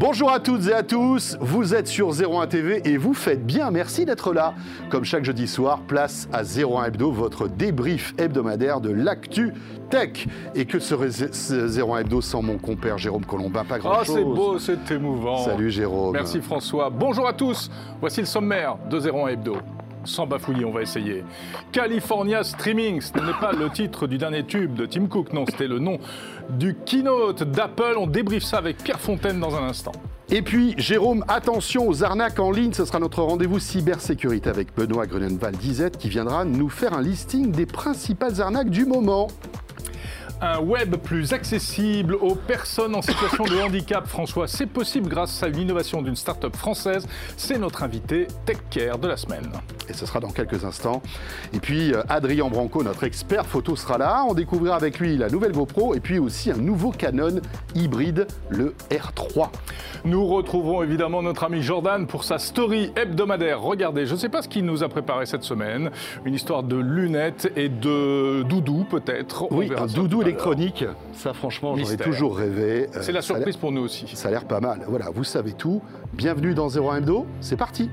Bonjour à toutes et à tous, vous êtes sur 01 TV et vous faites bien, merci d'être là. Comme chaque jeudi soir, place à 01 Hebdo, votre débrief hebdomadaire de l'actu tech. Et que serait ce 01 Hebdo sans mon compère Jérôme Colombin? Pas Ah, grand-chose. c'est beau, c'est émouvant. Salut Jérôme. Merci François. Bonjour à tous. Voici le sommaire de 01 Hebdo. Sans bafouiller, on va essayer. California Streaming, ce n'est pas le titre du dernier tube de Tim Cook, non, c'était le nom du keynote d'Apple. On débriefe ça avec Pierre Fontaine dans un instant. Et puis, Jérôme, attention aux arnaques en ligne. Ce sera notre rendez-vous cybersécurité avec Benoît Grunenwald-Dizet qui viendra nous faire un listing des principales arnaques du moment. Un web plus accessible aux personnes en situation de handicap, François, c'est possible grâce à l'innovation d'une start-up française. C'est notre invité Tech Care de la semaine. Et ce sera dans quelques instants. Et puis, euh, Adrien Branco, notre expert photo, sera là. On découvrira avec lui la nouvelle GoPro et puis aussi un nouveau Canon hybride, le R3. Nous retrouverons évidemment notre ami Jordan pour sa story hebdomadaire. Regardez, je ne sais pas ce qu'il nous a préparé cette semaine. Une histoire de lunettes et de doudou peut-être. Oui, un doudou. Électronique. Ça, franchement, j'en ai toujours rêvé. Euh, C'est la surprise pour nous aussi. Ça a l'air pas mal. Voilà, vous savez tout. Bienvenue dans 01 Hebdo. C'est parti.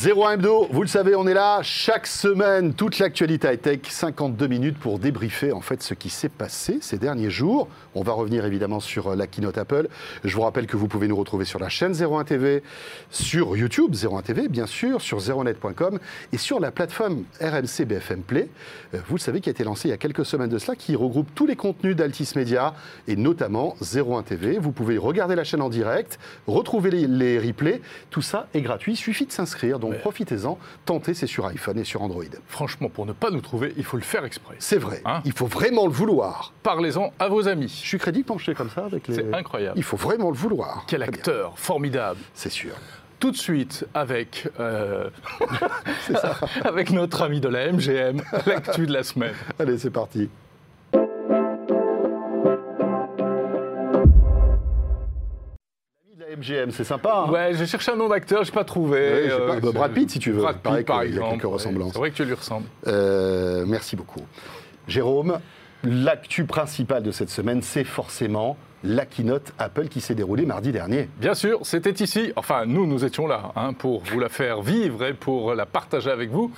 Zéro Hebdo, vous le savez, on est là chaque semaine, toute l'actualité high-tech, 52 minutes pour débriefer en fait ce qui s'est passé ces derniers jours. On va revenir évidemment sur euh, la keynote Apple. Je vous rappelle que vous pouvez nous retrouver sur la chaîne 01 TV, sur YouTube 01 TV, bien sûr, sur 01net.com et sur la plateforme RMC BFM Play. Euh, Vous le savez, qui a été lancée il y a quelques semaines de cela, qui regroupe tous les contenus d'Altis Media et notamment 01 TV. Vous pouvez regarder la chaîne en direct, retrouver les, les replays. Tout ça est gratuit. Il suffit de s'inscrire. Donc profitez-en. Tentez, c'est sur iPhone et sur Android. Franchement, pour ne pas nous trouver, il faut le faire exprès. C'est vrai. Hein il faut vraiment le vouloir. Parlez-en à vos amis. Je suis crédible penché comme ça avec les. C'est incroyable. Il faut vraiment le vouloir. Quel Très bien. acteur formidable. C'est sûr. Tout de suite avec, euh, avec notre ami de la MGM, l'actu de la semaine. Allez, c'est parti. MGM, c'est sympa. hein Ouais, j'ai cherché un nom d'acteur, j'ai pas trouvé. Ouais, Euh, pas, bah, Brad Pitt, si tu veux. Brad Il Pitt, par qu'il y a exemple. quelques ressemblances. C'est vrai que tu lui ressembles. Euh, merci beaucoup. Jérôme, l'actu principale de cette semaine, c'est forcément la keynote Apple qui s'est déroulée mardi dernier. Bien sûr, c'était ici, enfin nous, nous étions là hein, pour vous la faire vivre et pour la partager avec vous.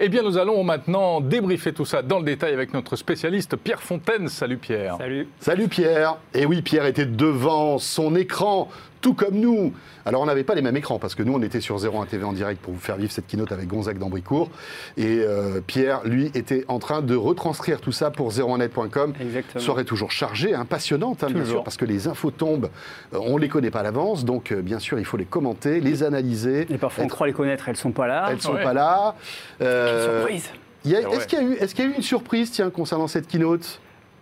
Eh bien, nous allons maintenant débriefer tout ça dans le détail avec notre spécialiste Pierre Fontaine. Salut Pierre. Salut. Salut Pierre Et oui, Pierre était devant son écran, tout comme nous. Alors on n'avait pas les mêmes écrans, parce que nous on était sur 01 TV en direct pour vous faire vivre cette keynote avec Gonzague d'Ambricourt. Et euh, Pierre, lui, était en train de retranscrire tout ça pour 01net.com. Exactement. Soirée toujours chargée, hein, passionnante, hein, bien Toujours. sûr, parce que les infos tombent, euh, on ne les connaît pas à l'avance, donc euh, bien sûr il faut les commenter, les analyser. Et parfois on être- croit les connaître, elles sont pas là. elles sont Ouais. pas là. Euh, Surprise. Ah ouais. Est-ce qu'il y, a eu- est-ce qu'il y a eu une surprise, tiens, concernant cette keynote?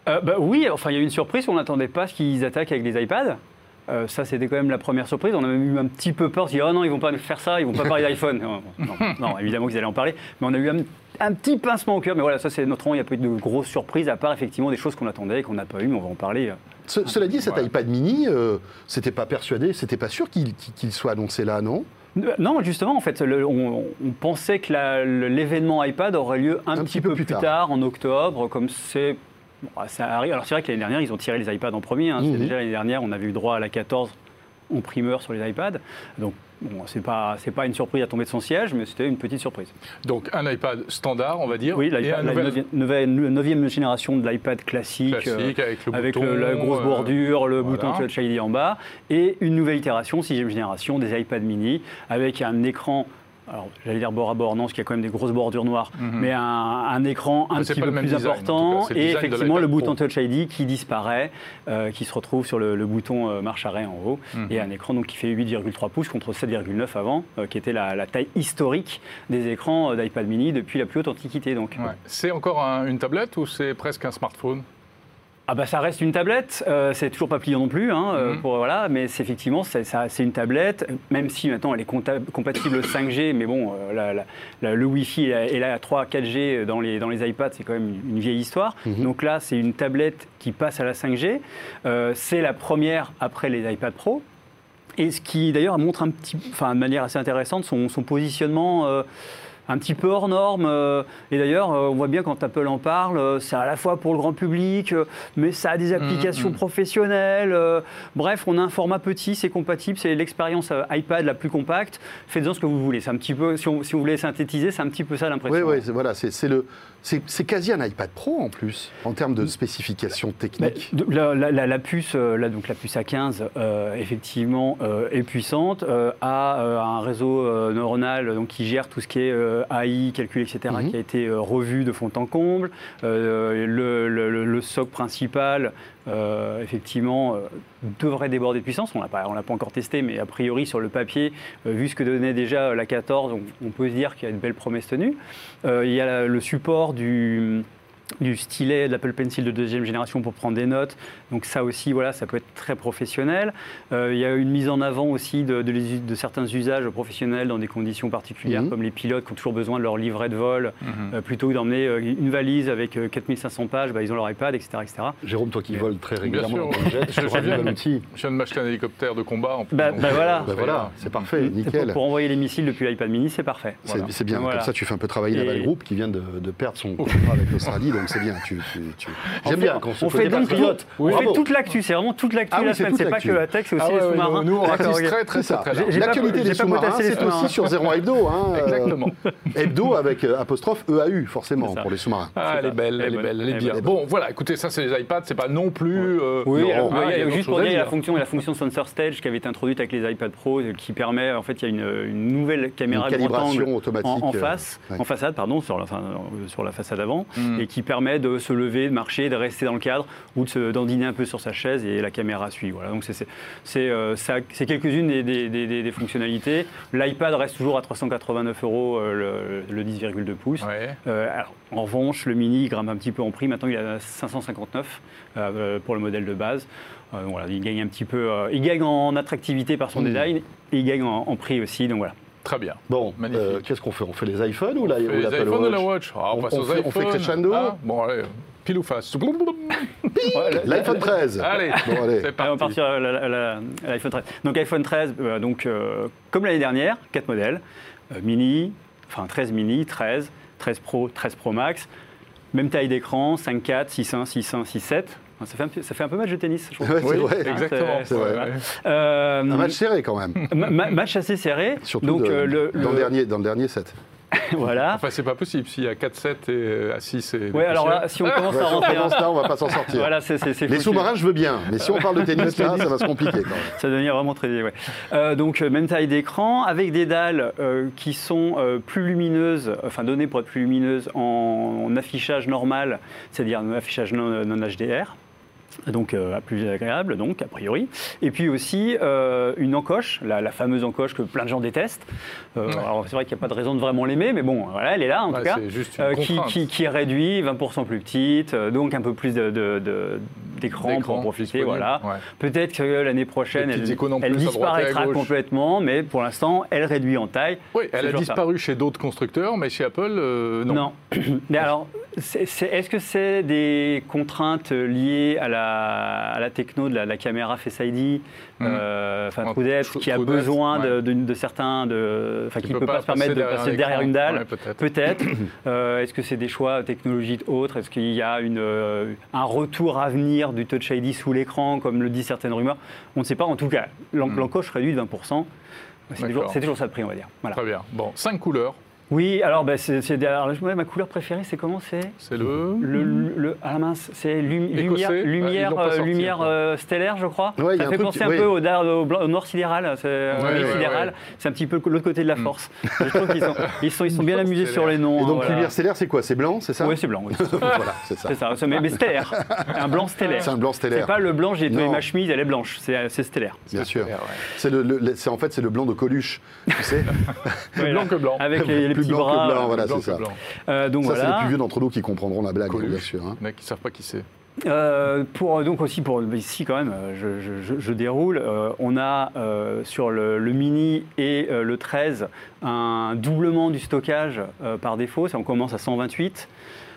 Euh, bah oui, enfin il y a eu une surprise, on n'attendait pas ce qu'ils attaquent avec les iPads. Euh, ça, c'était quand même la première surprise. On a même eu un petit peu peur. On s'est dit, oh non, ils vont pas nous faire ça, ils vont pas parler d'iPhone. non, non, non, évidemment qu'ils allaient en parler. Mais on a eu un, un petit pincement au cœur. Mais voilà, ça, c'est notre rang. Il n'y a pas eu de grosses surprises, à part effectivement des choses qu'on attendait et qu'on n'a pas eu, mais on va en parler. Ce- Cela dit, cet iPad mini, euh, c'était pas persuadé, c'était pas sûr qu'il soit annoncé là, non? Non, justement, en fait, le- on, on pensait que l'événement iPad aurait lieu un, petit, peu, plus tard. en octobre, comme c'est. bon, ça arrive. Alors, c'est vrai que l'année dernière, ils ont tiré les iPads en premier. hein. C'est Mhm. Déjà l'année dernière, on avait eu droit à la 14 en primeur sur les iPads. Donc, bon, c'est pas, c'est pas une surprise à tomber de son siège, mais c'était une petite surprise. Donc un iPad standard, on va dire. Oui, et un l'iPad- la neuvième- génération de l'iPad classique. euh, classique avec le avec bouton, le- la grosse euh, bordure, le voilà. bouton Touch ID en bas, et une nouvelle itération, sixième génération, des iPad mini, avec un écran, alors j'allais dire bord à bord, non, parce qu'il y a quand même des grosses bordures noires, Mhm. mais un, un écran un petit peu plus design, important, cas. Et effectivement le bouton. Touch ID qui disparaît, euh, qui se retrouve sur le, le bouton euh, marche arrêt en haut, Mhm. et un écran donc, qui fait 8,3 pouces contre 7,9 avant, euh, qui était la, la taille historique des écrans d'iPad mini depuis la plus haute antiquité. Donc. Ouais. C'est encore un- une tablette ou c'est presque un smartphone? Ah bah ça reste une tablette, euh, c'est toujours pas pliant non plus, hein, euh, Mhm. pour, voilà, mais c'est effectivement c'est une tablette, même si maintenant elle est compatible 5G, mais bon, euh, la- la- la- le Wi-Fi est là- à 3, 4G dans les, dans les iPads, c'est quand même une, une vieille histoire. Donc là, c'est une tablette qui passe à la 5G, Euh, c'est la première après les iPad Pro, et ce qui d'ailleurs montre un petit, enfin, de manière assez intéressante son, son positionnement euh, un petit peu hors norme. euh, et d'ailleurs, euh, on voit bien quand Apple en parle, euh, c'est à la fois pour le grand public, mais ça a des applications mhm. professionnelles. bref, on a un format petit, c'est compatible, c'est l'expérience iPad la plus compacte. Faites-en ce que vous voulez. C'est un petit peu, si on, si on voulait synthétiser, c'est un petit peu ça Oui, l'impression. oui, c'est- voilà, c'est c'est le, c'est c'est quasi un iPad Pro en plus en termes de spécifications techniques. de- la, la- la- la puce, là, donc la puce A15, euh, effectivement, euh, est puissante, euh, a euh, un réseau neuronal donc, qui gère tout ce qui est euh, AI, calcul, etc., Mhm. qui a été euh, revu de fond en comble. Euh, le, le- le- le socle principal, euh, effectivement, euh, devrait déborder de puissance. On ne l'a pas, encore testé, mais a priori, sur le papier, euh, vu ce que donnait déjà la 14, on, on peut se dire qu'il y a de belles promesses tenues. Euh, il y a la- le support du du stylet de l'Apple Pencil de deuxième génération pour prendre des notes. Donc ça aussi, voilà, ça peut être très professionnel. Euh, il y a une mise en avant aussi de, de les- de certains usages professionnels dans des conditions particulières, Mhm. comme les pilotes qui ont toujours besoin de leur livret de vol. Mhm. Euh, plutôt que d'emmener euh, une valise avec euh, 4500 pages, bah, ils ont leur iPad, etc. etc. Jérôme, toi qui Mais- voles très Bien régulièrement sûr, dans ton jet, je- je viens- un outil. Je viens de m'acheter un hélicoptère de combat en plus. Bah- bah voilà. Bah voilà, c'est parfait, pour, nickel. pour envoyer les missiles depuis l'iPad mini, c'est parfait. C'est Voilà. c'est bien, Voilà. comme ça tu fais un peu travailler Et- Naval Group qui vient de, de perdre son contrat avec l'Australie, donc c'est bien. Tu, tu- tu- On J'aime fait- bien quand on fait donc pilote. on fait toute l'actu, c'est vraiment toute l'actu Ah de oui, la semaine. C'est pas que la tech, c'est aussi Ah ouais, les sous-marins. nous, on ratisse très, très, ça. L'actualité des sous-marins, c'est aussi sur Zéro Hebdo. Hein, euh, Exactement. Hebdo avec euh, apostrophe EAU, forcément, pour les sous-marins. Ah, elle est belle, elle est belle, elle est bien. Bon, voilà, écoutez, ça c'est les iPads, c'est pas non plus. euh, Oui, ah, juste pour dire, il y a la fonction, la fonction Sensor Stage qui avait été introduite avec les iPad Pro, qui permet, en fait, il y a une, nouvelle caméra angle calibration automatique. en, face, en façade, pardon, sur la, enfin, sur la façade avant, et qui permet de se lever, de marcher, de rester dans le cadre ou de se dandiner un peu sur sa chaise et la caméra suit. Voilà, donc c'est euh, quelques-unes des, des- des- des- des fonctionnalités. L'iPad reste toujours à 389 euros euh, le, le 10,2 pouces. Ouais. Euh, alors, en revanche, le mini grimpe un petit peu en prix. Maintenant, il est à 559 euh, pour le modèle de base. Donc voilà, il gagne un petit peu. il gagne en attractivité par son Mm. design et il gagne en, en prix aussi. Donc voilà. Très bien. Bon, Magnifique. euh, qu'est-ce qu'on fait? On fait les iPhones ou la- ou les l'Apple iPhones ou la Watch Ah, On, On- passe on aux fait- on fait iPhones. crescendo Ah, Bon, allez, pile ou face. L'iPhone 13. Allez, Bon, allez. c'est Allez, on va parti. partir à l'iPhone 13. Donc iPhone 13, euh, donc, euh, comme l'année dernière, 4 modèles. Euh, mini, enfin 13 mini, 13, 13 Pro, 13 Pro Max. Même taille d'écran, 5.4, 6.1, 6.1, 6.7. Ça fait, un, peu- ça fait un peu match de tennis, je trouve. Ouais, Oui, vrai. exactement. C'est vrai. Ouais. Euh, Un match serré quand même. ma- ma- match assez serré. Surtout donc, de- euh, le, dans, le dernier, dans le dernier set. voilà. Enfin, c'est pas possible. S'il y a 4-7 et euh, à 6 et. Ouais, alors là, si on commence Ouais, à si on rentrer, commence là, on va pas s'en sortir. voilà, c'est c'est- c'est Les sous-marins, je veux bien. Mais si on parle de tennis, là, ça va se compliquer quand même. Ça devient vraiment très. Ouais. Euh, donc, même taille d'écran, avec des dalles euh, qui sont euh, plus lumineuses, enfin données pour être plus lumineuses en, en affichage normal, c'est-à-dire un affichage non, non HDR. Donc euh, plus agréable, donc a priori. Et puis aussi euh, une encoche, la, la fameuse encoche que plein de gens détestent. Euh, Ouais. Alors c'est vrai qu'il n'y a pas de raison de vraiment l'aimer, mais bon, voilà, elle est là en Ouais, tout cas. juste une qui, qui- qui réduit, 20% plus petite, donc un peu plus d'écran pour en profiter. Voilà. ouais. Peut-être que l'année prochaine, elle, disparaîtra complètement, mais pour l'instant, elle réduit en taille. Oui, elle a ça. disparu chez d'autres constructeurs, mais chez Apple, euh, non. Mais alors, est-ce que c'est des contraintes liées à la, à la techno de la, la caméra Face ID, euh, enfin qui a besoin de, ouais. de- de certains, de, enfin, qui ne peut peut pas se permettre de passer derrière une dalle Ouais, peut-être. Peut-être. Euh, Est-ce que c'est des choix technologiques autres? Est-ce qu'il y a une, euh, un retour à venir du Touch ID sous l'écran, comme le disent certaines rumeurs? On ne sait pas. En tout cas, Hmm. l'encoche réduit de 20%. C'est toujours, ça le prix, on va dire. Voilà. Très bien. Bon, 5 couleurs. Oui, alors bah, c'est, c'est- alors, ma couleur préférée, c'est comment c'est C'est le. le, le, le- ah la mince, c'est lumière, ils lumière, euh, sorti lumière euh, stellaire, je crois. Ouais, ça un fait truc penser un peu au, au nord sidéral, c'est euh, Ouais, sidéral. ouais. C'est un petit peu l'autre côté de la force. Je trouve qu'ils sont, ils sont, ils sont bien amusés sur les noms. Et hein, donc, voilà. lumière stellaire, c'est quoi? C'est blanc, c'est ça? Oui, c'est blanc. oui. Voilà, c'est ça. c'est ça, mais, mais stellaire. Un blanc stellaire. C'est un blanc C'est stellaire. pas le blanc, j'ai ma chemise, elle est blanche. C'est, c'est stellaire. Bien sûr. C'est c'est- en fait, c'est le blanc de Coluche. Tu sais Plus blanc que blanc. Avec les, les Plus blanc que blanc, voilà, c'est ça. Euh, donc Ça, c'est les plus vieux d'entre nous qui comprendront la blague, Coluche. bien sûr. hein. Il y en a qui ne savent pas qui c'est. Euh, pour, donc aussi pour ici quand même, euh, je, je- je- je déroule. Euh, on a euh, sur le, le mini et euh, le 13 un doublement du stockage euh, par défaut. Ça, on commence à 128,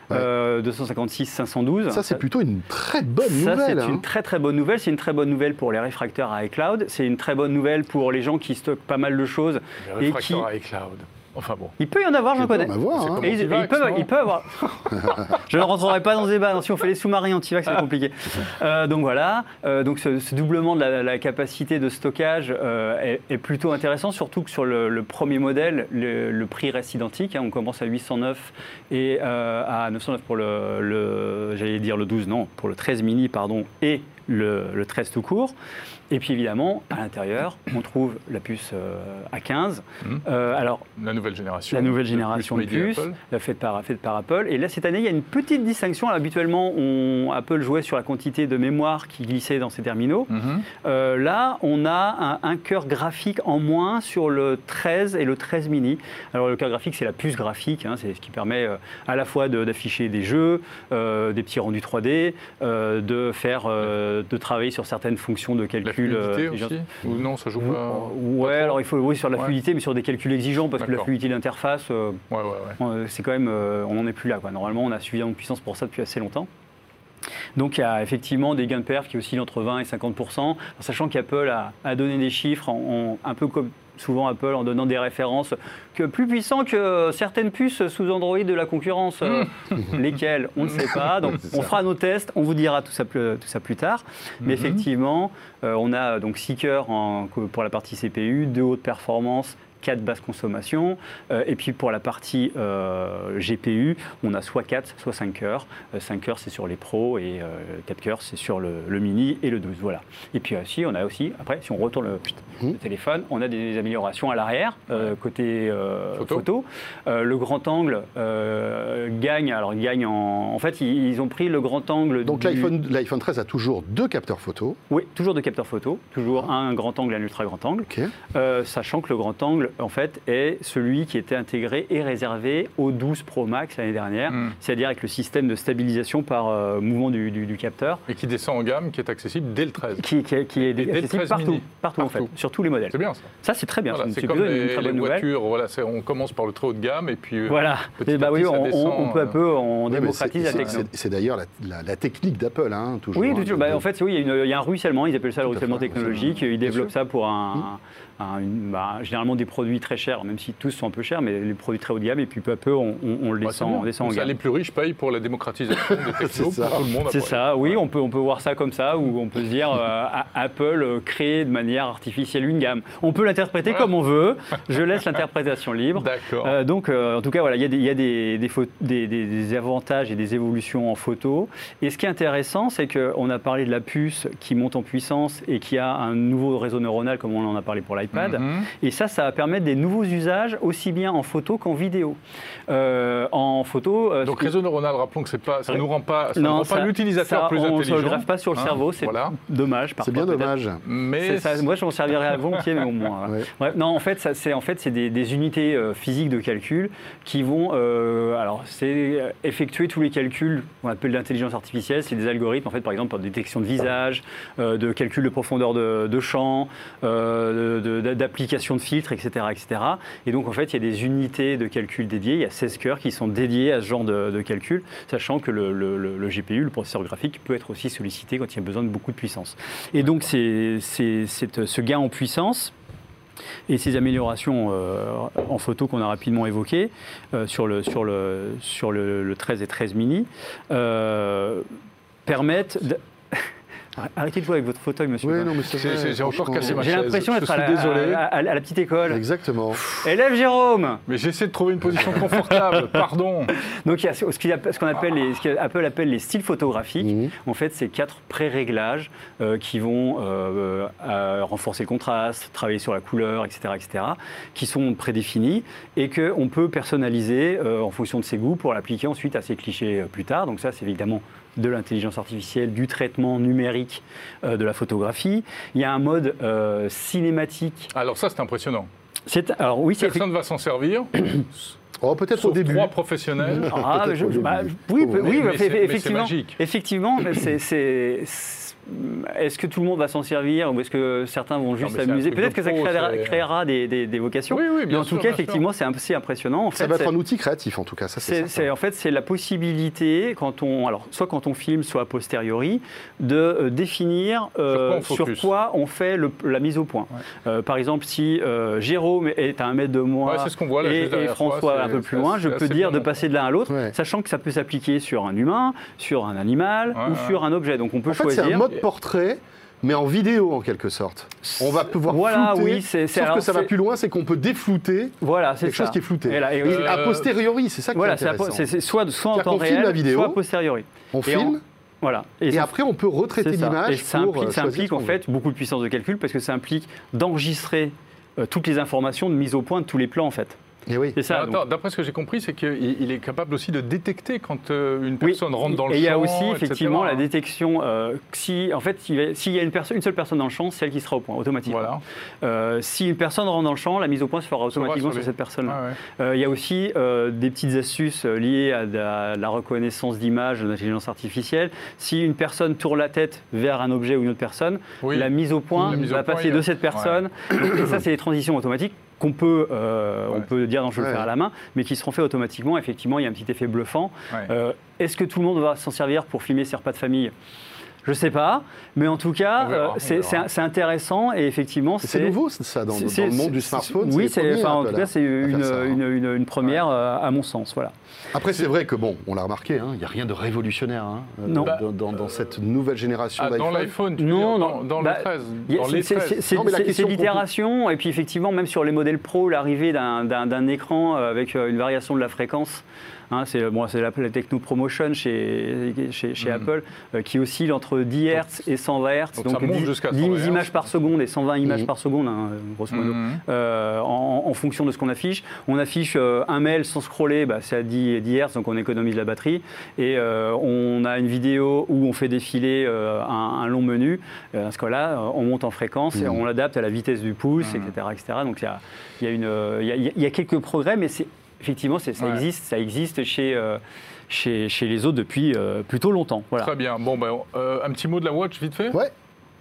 Ouais. euh, 256, 512. Ça, c'est plutôt une très bonne Ça, nouvelle. c'est hein. une très très bonne nouvelle. C'est une très bonne nouvelle pour les réfracteurs à iCloud. C'est une très bonne nouvelle pour les gens qui stockent pas mal de choses. Les Et réfracteurs qui- à iCloud. Enfin bon. Il peut y en avoir, j'en Il peut connais. en avoir, hein. Et ils, avoir. Je ne rentrerai pas dans ce débat. non, Si on fait les sous-marins anti-vax, c'est compliqué. Euh, donc voilà. Euh, donc ce, ce doublement de la, la capacité de stockage euh, est, est plutôt intéressant, surtout que sur le, le premier modèle, le, le prix reste identique. hein. on commence à 809 et euh, à 909 pour le, le- j'allais dire le 12, non, pour le 13 mini, pardon, et le, le 13 tout court. Et puis évidemment, à l'intérieur, on trouve la puce euh, A15. Mhm. Euh, alors, La nouvelle génération. la nouvelle de génération de puces la faite par, faite par Apple. Et là, cette année, il y a une petite distinction. Alors, habituellement, on, Apple jouait sur la quantité de mémoire qui glissait dans ses terminaux. Mhm. Euh, là, on a un, un cœur graphique en moins sur le 13 et le 13 mini. Alors, le cœur graphique, c'est la puce graphique. hein, c'est ce qui permet euh, à la fois de- d'afficher des jeux, euh, des petits rendus 3D, euh, de faire, de travailler sur certaines fonctions de calcul. Euh, aussi Ou non, ça joue pas Ouais, alors il faut oui sur la fluidité, mais sur des calculs exigeants, parce que la fluidité d'interface, euh, Ouais, ouais, euh, c'est quand même, on n'en est plus là. Quoi. Normalement, on a suffisamment de puissance pour ça depuis assez longtemps. Donc il y a effectivement des gains de perf qui oscillent entre 20 et 50 en sachant qu'Apple a, a donné des chiffres, en, en- un peu comme souvent Apple, en donnant des références que plus puissants que certaines puces sous Android de la concurrence. Euh, lesquelles On ne sait pas. Donc on fera nos tests, on vous dira tout ça, plus- tout ça plus tard. Mais Mhm. effectivement, euh, on a donc 6 cœurs en- pour la partie CPU, 2 hautes performances, 4 basses consommations. Euh, et puis pour la partie euh, GPU, on a soit 4, soit 5 cœurs. 5 cœurs, c'est sur les pros et 4 cœurs, c'est sur le, le mini et le 12. Voilà. Et puis aussi, on a aussi, après, si on retourne le, le téléphone, on a des améliorations à l'arrière, euh, côté euh, Photo. photo. Euh, le grand angle euh, gagne, alors il gagne en. En fait, ils, ils ont pris le grand angle. Donc du- l'iPhone l'iPhone 13 a toujours deux capteurs photo. Oui, toujours de capteur photo, toujours un grand angle et un ultra grand angle. Euh, sachant que le grand angle, en fait, est celui qui était intégré et réservé au 12 Pro Max l'année dernière, Mm. c'est-à-dire avec le système de stabilisation par euh, mouvement du, du- du capteur, Et qui descend en gamme, qui est accessible dès le 13. qui, qui est- qui est dès le accessible 13 partout, partout, en fait, sur tous les modèles. C'est bien ça. Ça, c'est très bien, Voilà, c'est comme plutôt une les, très les bonne nouvelle. voitures, voilà, on commence par le très haut de gamme et puis euh, Voilà, petit Et à bah oui, petit, ça on, descend, on peu à euh, peu, on démocratise c'est- la c'est- techno. C'est d'ailleurs la, la- la technique d'Apple, hein, toujours. Oui, hein, toujours. de- Bah, en fait, oui, il y, a y un ruissellement, ils appellent ça le ruissellement technologique. Ils développent ça pour un, une- bah, généralement des produits très chers, même si tous sont un peu chers, mais les produits très haut de gamme, et puis peu à peu, on, on- on bah, bien. on descend en gamme. les plus riches payent pour la démocratisation des technos ça. pour tout le monde. C'est ça, oui, on peut, on peut voir ça comme ça, ou on peut se dire euh, Apple euh, crée de manière artificielle une gamme. On peut l'interpréter comme on veut, je laisse l'interprétation libre. D'accord. Euh, donc, euh, en tout cas, voilà, il y a, des, il y a des, avantages et des évolutions en photo. Et ce qui est intéressant, c'est qu'on a parlé de la puce qui monte en puissance et qui a un nouveau réseau neuronal, comme on en a parlé pour Mhm. Et ça, ça va permettre des nouveaux usages, aussi bien en photo qu'en vidéo. Euh, en photo, euh, Donc réseau neuronal, rappelons que c'est pas, ça Ouais. nous rend pas, ne pas l'utilisateur plus on ne intelligent. se le grave pas sur le hein, cerveau, c'est voilà. dommage. C'est bien dommage. Mais ça, moi, je m'en servirais volontiers, mais au moins. Ouais. Ouais, non, en fait, c'est en fait, c'est des, des unités euh, physiques de calcul qui vont, euh, alors, c'est effectuer tous les calculs qu'on appelle l'intelligence artificielle. C'est des algorithmes, en fait, par exemple, pour détection de visage, euh, de calcul de profondeur de, de champ, euh, de- de- d'application de filtres, etc., etc. Et donc, en fait, il y a des unités de calcul dédiées. Il y a 16 cœurs qui sont dédiés à ce genre de, calcul, sachant que le, GPU, le processeur graphique, peut être aussi sollicité quand il y a besoin de beaucoup de puissance. Et donc, c'est, c'est, ce gain en puissance et ces améliorations euh, en photo qu'on a rapidement évoquées euh, sur, le, sur, le, sur le, le 13 et 13 mini euh, permettent. Arrêtez de jouer avec votre fauteuil, monsieur. Oui, non, mais c'est J'ai- j'ai- j'ai encore cassé ma J'ai chaise. l'impression Je d'être à, à- à- à la petite école. Exactement. Élève Jérôme Mais j'essaie de trouver une position confortable, pardon. Donc il y a ce qu'on appelle les, ce qu'Apple appelle les styles photographiques. Mhm. En fait, c'est quatre pré-réglages euh, qui vont euh, euh, renforcer le contraste, travailler sur la couleur, etc., etc., qui sont prédéfinis et qu'on peut personnaliser euh, en fonction de ses goûts pour l'appliquer ensuite à ses clichés euh, plus tard. Donc ça, c'est évidemment de l'intelligence artificielle, du traitement numérique euh, de la photographie. Il y a un mode euh, cinématique Alors ça, c'est impressionnant. C'est alors oui, c'est Personne ne va s'en servir, Oh, peut-être au début. trois professionnels. Ah, Peut-être je- au début. bah, oui, Mais- oui, mais c'est- mais c'est effectivement, magique. effectivement, mais c'est- c'est- c'est- Est-ce que tout le monde va s'en servir ou est-ce que certains vont juste mais s'amuser? Peut-être que ça pro, créera, des, des- des vocations. Oui, oui, mais bien en sûr, tout cas, effectivement, c'est assez impressionnant. En Ça fait, va être un outil créatif en tout cas, ça c'est en fait, c'est la possibilité, quand on, alors, soit quand on filme, soit a posteriori, de euh, définir euh, Sur quoi sur quoi on fait le- la mise au point. Euh, par exemple, si euh, Jérôme est à un mètre de moi Ouais, c'est ce qu'on voit là, et, François un peu plus loin, je peux dire de passer de l'un à l'autre, Ouais. sachant que ça peut s'appliquer sur un humain, sur un animal ou sur un objet. Donc on peut En choisir. un mode portrait, mais en vidéo en quelque sorte. On va pouvoir Voilà, flouter, oui, c'est- sauf que alors, ça va plus loin, c'est qu'on peut déflouter Voilà, c'est quelque ça. chose qui est flouté. Et là, Euh, a posteriori, c'est ça qui voilà, est intéressant. c'est c'est soit, soit en temps qu'on filme réel, la vidéo, soit a posteriori. On filme, Voilà. et, ça- après on peut retraiter ça. Et l'image ça pour implique, euh, ça implique en fait beaucoup de puissance de calcul parce que ça implique d'enregistrer euh, toutes les informations de mise au point de tous les plans en fait. Veut. Et oui. C'est ça. Attends, donc. D'après ce que j'ai compris, c'est qu'il il est capable aussi de détecter quand euh, une Oui, personne rentre dans le et il y a champ, aussi etc. effectivement la détection. euh, si en fait s'il y a- une, personne, une seule personne dans le champ, c'est elle qui sera au point automatiquement. Voilà. Euh, si une personne rentre dans le champ, la mise au point se fera automatiquement sur sur les- cette personne-là. Ouais. Euh, il y a aussi euh, des petites astuces liées à la, la reconnaissance d'images l'intelligence artificielle. Si une personne tourne la tête vers un objet ou une autre personne, Oui. la mise au point mise au va point, passer a- de cette personne. Donc, et ça, c'est des transitions automatiques qu'on peut, euh, on peut dire, non, je vais le faire à la main, mais qui seront faits automatiquement. Effectivement, il y a un petit effet bluffant. Euh, Est-ce que tout le monde va s'en servir pour filmer ses repas de famille? Je sais pas, mais en tout cas, euh, c'est intéressant et effectivement, C'est nouveau ça dans, dans le monde du smartphone. Oui, c'est enfin, en Apple, tout cas, hein, c'est une, hein. une- une- une première euh, à mon sens. Voilà. Après, c'est vrai que bon, on l'a remarqué, hein, il n'y a rien de révolutionnaire hein, euh, Non. dans, dans- dans cette nouvelle génération Ah, dans d'iPhone. l'iPhone, tu veux Non, non, dans, dans bah, le 13, Il y a- dans c'est- les c'est- 13. c'est- Non, mais la c'est- question c'est l'itération, et puis effectivement, même sur les modèles pro, l'arrivée d'un- écran avec une variation de la fréquence. Hein, c'est bon, la, la techno promotion chez, chez, chez Mhm. Apple euh, qui oscille entre 10 Hz et 120 Hz. donc ça monte 10, jusqu'à 10 120 Hz. images par seconde et 120 images Mhm. par seconde, hein, grosso modo. Mhm. euh, en, en fonction de ce qu'on affiche. On affiche euh, un mail sans scroller, bah, c'est à 10, 10 Hz, donc on économise la batterie. Et on a une vidéo où on fait défiler un, un long menu. Euh, dans ce cas-là, euh, on monte en fréquence et on l'adapte à la vitesse du pouce, etc., etc. Donc il y a, il y, a une, il y a- il y a quelques progrès, mais c'est effectivement ça Ouais. existe, ça existe chez, euh, chez, chez les autres depuis euh, plutôt longtemps. Voilà. Très bien. Bon, ben, euh, un petit mot de la Watch, vite fait? Ouais.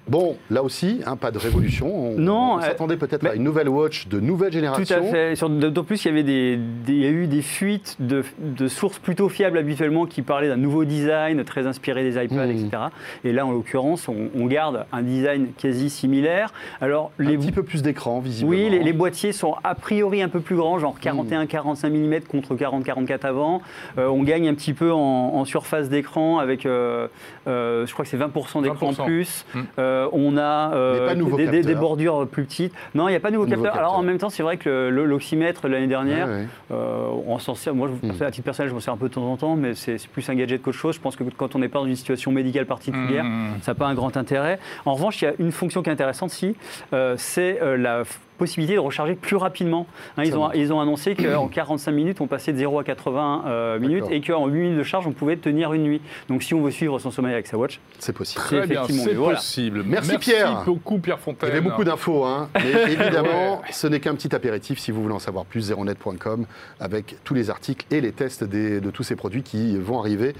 Bon, là aussi, hein, pas de révolution. On, Non, on euh, s'attendait peut-être à une nouvelle watch de nouvelle Tout génération. à fait. Sur- D'autant plus, il y avait des, des- il y a eu des fuites de, de sources plutôt fiables habituellement qui parlaient d'un nouveau design très inspiré des iPads, Mhm. etc. Et là, en l'occurrence, on, on garde un design quasi similaire. Alors, Un les, petit peu plus d'écran, visiblement. oui, les, les boîtiers sont a priori un peu plus grands, genre 41-45 mm contre 40-44 avant. Euh, on gagne un petit peu en, en surface d'écran avec, euh, euh, je crois que c'est 20% d'écran en 20%. plus. Mm. Euh, on a euh, Mais pas nouveau des, des- des capteur. bordures plus petites. Non, il n'y a pas de nouveau Nouveau capteur. Alors en capteur. même temps, c'est vrai que l'oxymètre l'année dernière, Ouais, ouais. euh, on s'en sert. Moi, je, Mm. à titre personnel, je m'en sers un peu de temps en temps, mais c'est plus un gadget qu'autre chose. Je pense que quand on n'est pas dans une situation médicale particulière, Mhm. ça n'a pas un grand intérêt. En revanche, il y a une fonction qui est intéressante, si, euh, c'est euh, la possibilité de recharger plus rapidement. Hein, ils, ont, ils ont annoncé qu'en 45 minutes, on passait de 0 à 80 euh, minutes et qu'en 8 minutes de charge, on pouvait tenir une nuit. Donc si on veut suivre son sommeil avec sa watch, C'est possible. Très bien, c'est voilà. possible. Merci, Pierre. beaucoup Pierre Il Fontaine. y avait beaucoup d'infos, hein. mais évidemment, ce n'est qu'un petit apéritif si vous voulez en savoir plus, zeronet.com, avec tous les articles et les tests des- de tous ces produits qui vont arriver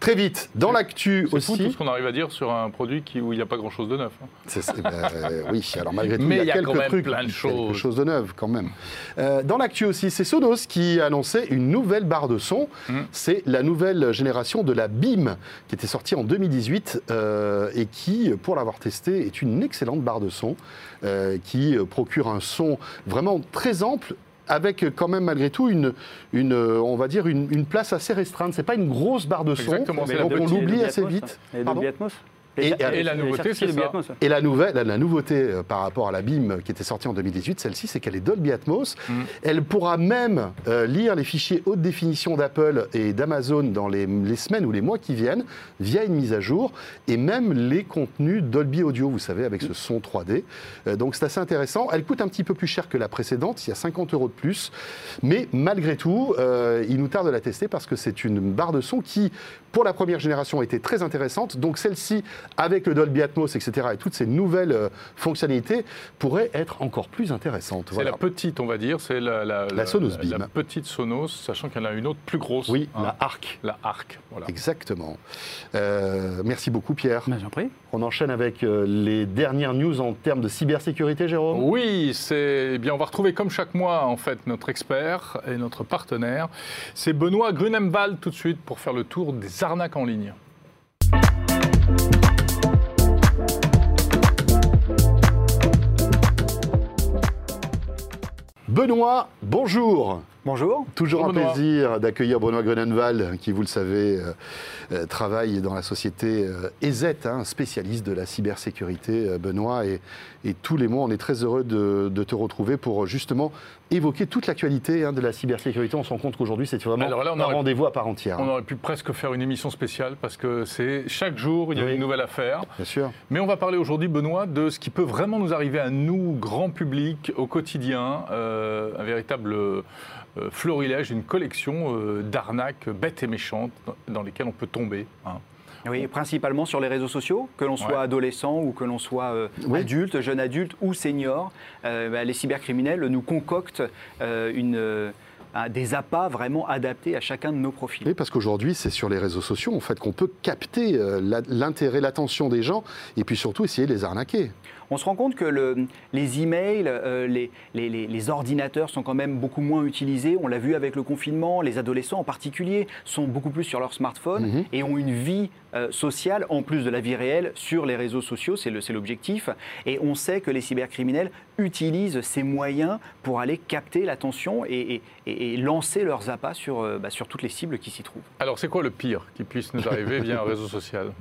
très vite. Dans l'actu C'est fou tout aussi, ce qu'on arrive à dire sur un produit qui, où il n'y a pas grand-chose de neuf. hein. C'est- c'est- ben, euh, oui, alors malgré tout, Mais il y il y a a quelques quand même trucs, plein de choses. Chose de neuf quand même. Euh, dans l'actu aussi, c'est Sonos qui a annoncé une nouvelle barre de son. Mm. C'est la nouvelle génération de la BIM qui était sortie en 2018 euh, et qui, pour l'avoir testée, est une excellente barre de son euh, qui procure un son vraiment très ample avec quand même malgré tout une, une on va dire une, une place assez restreinte. C'est pas une grosse barre de son, Exactement, donc on l'oublie assez vite. Et Pardon Dolby Atmos. Et- et la nouveauté, c'est Dolby ça. Et la nouvelle, la, la nouveauté euh, par rapport à la BIM qui était sortie en 2018, celle-ci, c'est qu'elle est Dolby Atmos. Mm. Elle pourra même euh, lire les fichiers haute définition d'Apple et d'Amazon dans les, les semaines ou les mois qui viennent via une mise à jour et même les contenus Dolby Audio, vous savez, avec ce son 3D. Euh, donc c'est assez intéressant. Elle coûte un petit peu plus cher que la précédente, il y a 50 euros de plus. Mais malgré tout, euh, il nous tarde de la tester parce que c'est une barre de son qui pour la première génération était très intéressante. Donc celle-ci, avec le Dolby Atmos, etc., et toutes ces nouvelles euh, fonctionnalités, pourrait être encore plus intéressante. C'est Voilà. la petite, on va dire, c'est la, la, Sonos la, Beam. la petite Sonos, sachant qu'il y en a une autre plus grosse. Oui, hein, la Arc. la Arc. Voilà. Exactement. Euh, merci beaucoup, Pierre. Ben, J'en prie. On enchaîne avec euh, les dernières news en termes de cybersécurité, Jérôme? Oui, c'est eh bien. On va retrouver comme chaque mois en fait notre expert et notre partenaire. C'est Benoît Grunemwald tout de suite pour faire le tour des arnaques en ligne. Benoît, bonjour. Bonjour. Toujours Bonjour, un Benoît. plaisir d'accueillir Benoît Grunenwald, qui, vous le savez, euh, euh, travaille dans la société euh, EZ, hein, spécialiste de la cybersécurité, euh, Benoît. Et, et tous les mois, on est très heureux de, de te retrouver pour euh, justement évoquer toute l'actualité hein, de la cybersécurité. On se rend compte qu'aujourd'hui, c'est vraiment Alors là, on un rendez-vous à part entière. On aurait pu presque faire une émission spéciale parce que c'est chaque jour il y a Oui. une nouvelle affaire. Bien sûr. Mais on va parler aujourd'hui, Benoît, de ce qui peut vraiment nous arriver à nous, grand public, au quotidien, euh, un véritable euh, florilège, une collection euh, d'arnaques bêtes et méchantes dans lesquelles on peut tomber. hein. Oui, principalement sur les réseaux sociaux, que l'on soit Ouais. adolescent ou que l'on soit euh, Oui. adulte, jeune adulte ou senior, euh, bah, les cybercriminels nous concoctent euh, une, euh, des appâts vraiment adaptés à chacun de nos profils. Oui, parce qu'aujourd'hui, c'est sur les réseaux sociaux en fait, qu'on peut capter euh, la- l'intérêt, l'attention des gens et puis surtout essayer de les arnaquer. On se rend compte que le- les emails, euh, les, les- les- les ordinateurs sont quand même beaucoup moins utilisés. On l'a vu avec le confinement. Les adolescents en particulier sont beaucoup plus sur leur smartphone Mhm. et ont une vie euh, sociale en plus de la vie réelle sur les réseaux sociaux. C'est l'objectif. Et on sait que les cybercriminels utilisent ces moyens pour aller capter l'attention et, et- et- et lancer leurs appâts sur, euh, bah, sur toutes les cibles qui s'y trouvent. Alors c'est quoi le pire qui puisse nous arriver via un réseau social?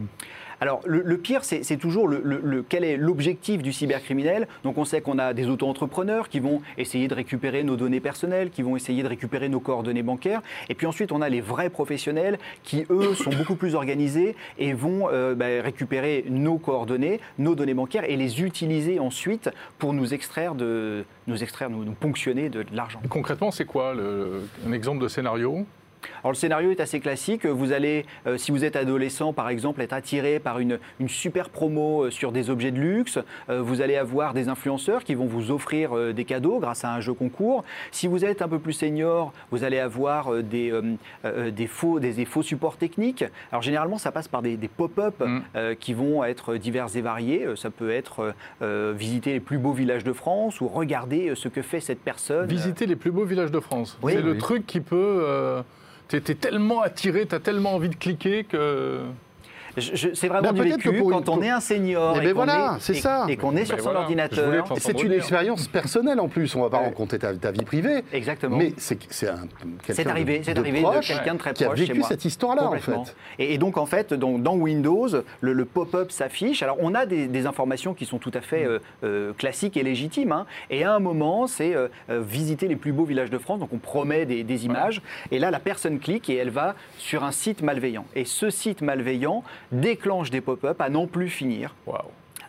Alors, le, le pire, c'est toujours le, quel est l'objectif du cybercriminel. Donc, on sait qu'on a des auto-entrepreneurs qui vont essayer de récupérer nos données personnelles, qui vont essayer de récupérer nos coordonnées bancaires. Et puis ensuite, on a les vrais professionnels qui, eux, sont beaucoup plus organisés et vont euh, bah, récupérer nos coordonnées, nos données bancaires et les utiliser ensuite pour nous extraire, de, nous, extraire, nous, nous ponctionner de, de l'argent. Concrètement, c'est quoi un exemple de scénario? Alors le scénario est assez classique. Vous allez, euh, si vous êtes adolescent par exemple, être attiré par une, une super promo euh, sur des objets de luxe. Euh, vous allez avoir des influenceurs qui vont vous offrir euh, des cadeaux grâce à un jeu concours. Si vous êtes un peu plus senior, vous allez avoir des, des, faux, des, des faux supports techniques. Alors généralement, ça passe par des, des pop-up Mm. qui vont être divers et variés. Ça peut être visiter les plus beaux villages de France ou regarder ce que fait cette personne. Visiter les plus beaux villages de France. Oui. c'est le truc qui peut... t'es tellement attiré, t'as tellement envie de cliquer que... C'est vraiment Ben, du peut-être que vécu pour une- quand on est un senior Eh et ben qu'on voilà, est, c'est et- qu'on est sur Ben son voilà, je voulais ordinateur. C'est une dire. expérience personnelle en plus. On va pas Ouais. raconter ta, ta vie privée. Exactement. Mais c'est c'est un C'est quelqu'un arrivé, de- c'est de arrivé proche de quelqu'un de très qui a proche chez vécu moi. cette histoire-là en fait. Et, et donc en fait, dans, dans Windows, le, le pop-up s'affiche. Alors on a des, des informations qui sont tout à fait euh, euh, classiques et légitimes. hein. Et à un moment, c'est euh, visiter les plus beaux villages de France. Donc on promet des, des images. Et là, la personne clique et elle va sur un site malveillant. Et ce site malveillant déclenche des pop-up à n'en plus finir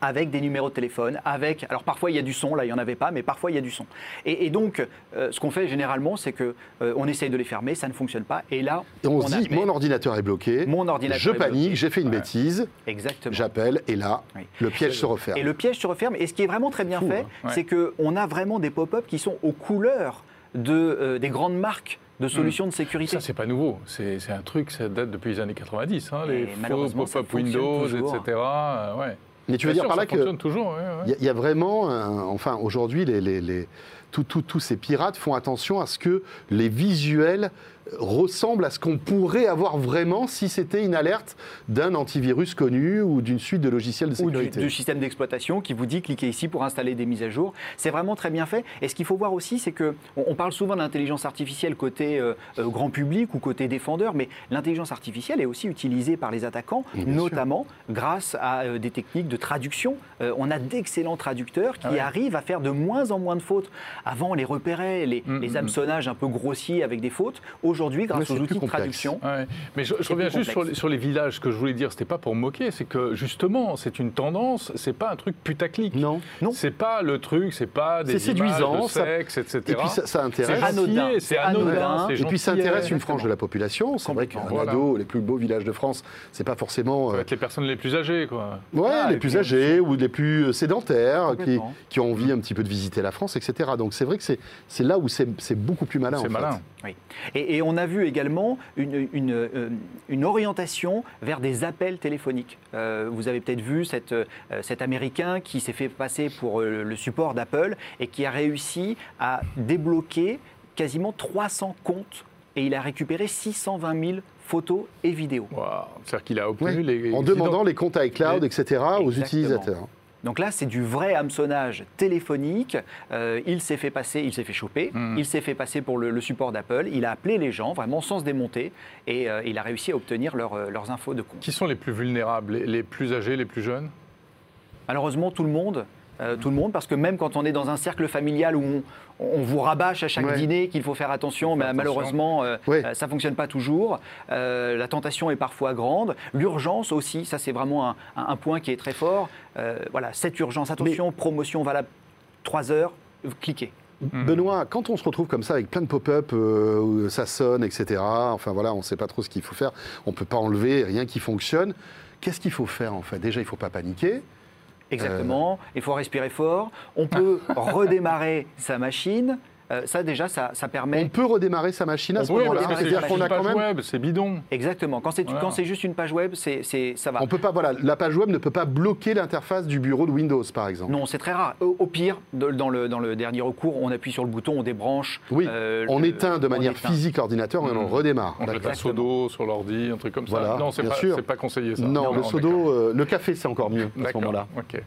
avec des numéros de téléphone, avec... Alors parfois il y a du son, là il n'y en avait pas, mais parfois il y a du son. Et, et donc, euh, ce qu'on fait généralement, c'est que euh, on essaye de les fermer, ça ne fonctionne pas, et là, Et on, se dit, mon ordinateur est bloqué. Mon ordinateur Je est bloqué. panique, j'ai fait une Ouais. bêtise. Exactement. J'appelle et là, Oui. le piège se referme. Et le piège se referme. Et ce qui est vraiment très bien Fou, fait, hein. Ouais. c'est qu'on a vraiment des pop-up qui sont aux couleurs de, euh, des grandes marques de solutions de sécurité. Ça, c'est pas nouveau. C'est c'est un truc, ça date depuis les années 90. hein, les faux pop-up Windows, toujours. etc. euh, ouais. Mais tu veux Bien dire sûr, par là ça que fonctionne toujours. ouais, ouais. Il y, a- il y a vraiment, enfin aujourd'hui, les, les- les- tous- tous- tous ces pirates font attention à ce que les visuels ressemblent à ce qu'on pourrait avoir vraiment si c'était une alerte d'un antivirus connu ou d'une suite de logiciels de ou du, sécurité. du système d'exploitation qui vous dit cliquez ici pour installer des mises à jour. C'est vraiment très bien fait. Et ce qu'il faut voir aussi, c'est que on, on parle souvent d'intelligence artificielle côté euh, euh, grand public ou côté défendeur, mais l'intelligence artificielle est aussi utilisée par les attaquants, notamment grâce à euh, des techniques de traduction. Euh, on a d'excellents traducteurs qui Ah ouais. arrivent à faire de moins en moins de fautes. Avant, on les repérait, les, Mm, les mm, hameçonnages un peu grossiers avec des fautes. Aujourd'hui, grâce aux outils de traduction, Ouais. Mais je, reviens juste sur les, sur les villages. Ce que je voulais dire, c'était pas pour me moquer, c'est que justement, c'est une tendance. C'est pas un truc putaclic. Non. Non. C'est pas le truc. C'est pas des séduisant, de ça- sexe, etc. Et puis ça, ça c'est intéresse. anodin. c'est anodin. Et puis ça intéresse une frange de la population. C'est vrai qu'un. Voilà. ado, les plus beaux villages de France, c'est pas forcément Ça euh, va être les personnes les plus âgées, quoi. ouais, Ah, les plus âgés ou les plus euh, sédentaires, qui, qui ont envie un petit peu de visiter la France, etc. Donc c'est vrai que c'est c'est là où c'est c'est beaucoup plus malin. C'est malin. Oui. Et, et on a vu également une, une, euh, une orientation vers des appels téléphoniques. Euh, vous avez peut-être vu cette, euh, cet Américain qui s'est fait passer pour euh, le support d'Apple et qui a réussi à débloquer quasiment 300 comptes et il a récupéré 620 000 photos et vidéos. C'est-à-dire qu'il a obtenu les. En demandant les comptes iCloud, Les- etc. aux Exactement. utilisateurs. Donc là, c'est du vrai hameçonnage téléphonique. Euh, il s'est fait passer, il s'est fait choper, Mm. il s'est fait passer pour le, le support d'Apple. Il a appelé les gens vraiment sans se démonter et euh, il a réussi à obtenir leur, euh, leurs infos de compte. Qui sont les plus vulnérables les, les plus âgés, les plus jeunes? Malheureusement, tout le monde. Euh, tout le monde, parce que même quand on est dans un cercle familial où on, on vous rabâche à chaque Ouais. dîner qu'il faut faire attention, Faut mais malheureusement, euh, Ouais. euh, ça fonctionne pas toujours. Euh, la tentation est parfois grande. L'urgence aussi, ça c'est vraiment un, un- un point qui est très fort. Euh, voilà, cette urgence, attention, promotion valable 3 heures, cliquez. Mhm. Benoît, quand on se retrouve comme ça avec plein de pop-up, euh, où ça sonne, etc., enfin voilà, on ne sait pas trop ce qu'il faut faire, on ne peut pas enlever rien qui fonctionne, qu'est-ce qu'il faut faire en fait? Déjà, il ne faut pas paniquer. Exactement. Il faut respirer fort. On peut redémarrer sa machine. Euh, ça déjà, ça, ça permet. On peut redémarrer sa machine à ce moment-là. c'est C'est-à-dire qu'on a une quand page même. web, c'est bidon. Exactement. Quand c'est Voilà. quand c'est juste une page web, c'est c'est- ça va. On peut pas, voilà, la page web ne peut pas bloquer l'interface du bureau de Windows, par exemple. Non, c'est très rare. Au, au pire, dans, le, dans le dernier recours, on appuie sur le bouton, on débranche. Oui, euh, on le- éteint de on manière éteint. physique l'ordinateur et on le Mhm. redémarre. On met D'accord. un sodo sur l'ordi, un truc comme ça. Voilà, non, c'est pas, sûr. c'est pas conseillé ça. Non, le d'accord. sodo, euh, le café, c'est encore mieux à ce moment-là. ok.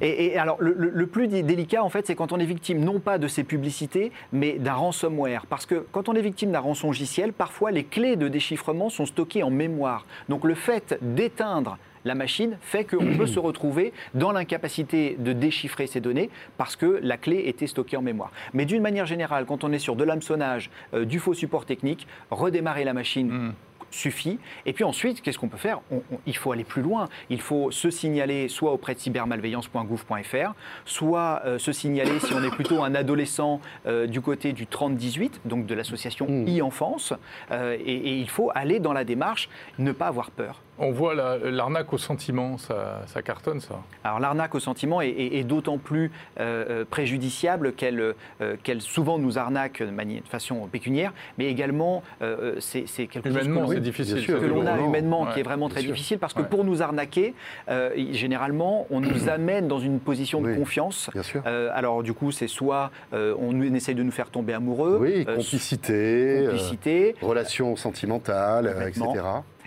Et, alors, le, plus dé- délicat, en fait, c'est quand on est victime non pas de ces publicités, mais d'un ransomware. Parce que quand on est victime d'un rançongiciel, parfois les clés de déchiffrement sont stockées en mémoire. Donc le fait d'éteindre la machine fait qu'on peut se retrouver dans l'incapacité de déchiffrer ces données parce que la clé était stockée en mémoire. Mais d'une manière générale, quand on est sur de l'hameçonnage, euh, du faux support technique, redémarrer la machine Mm. Suffit. Et puis ensuite, qu'est-ce qu'on peut faire On- on- Il faut aller plus loin. Il faut se signaler soit auprès de cybermalveillance.gouv.fr, soit euh, se signaler si on est plutôt un adolescent euh, du côté du 30-18, donc de l'association Mm. e-enfance. Euh, et, et il faut aller dans la démarche, ne pas avoir peur. On voit la- l'arnaque au sentiment, ça, ça cartonne ça. Alors l'arnaque au sentiment est, est- est d'autant plus euh, euh, préjudiciable qu'elle euh, qu'elle souvent nous arnaque de, manière, de façon pécuniaire, mais également euh, c'est quelque chose que l'on- difficile. que a humainement Ouais. qui est vraiment très sûr. difficile parce que Ouais. pour nous arnaquer, euh, généralement, on nous amène dans une position de Oui. confiance. Bien sûr. Euh, alors du coup, c'est soit euh, on essaye de nous faire tomber amoureux, Oui, euh, complicité, euh, complicité, relations sentimentales, euh, etc.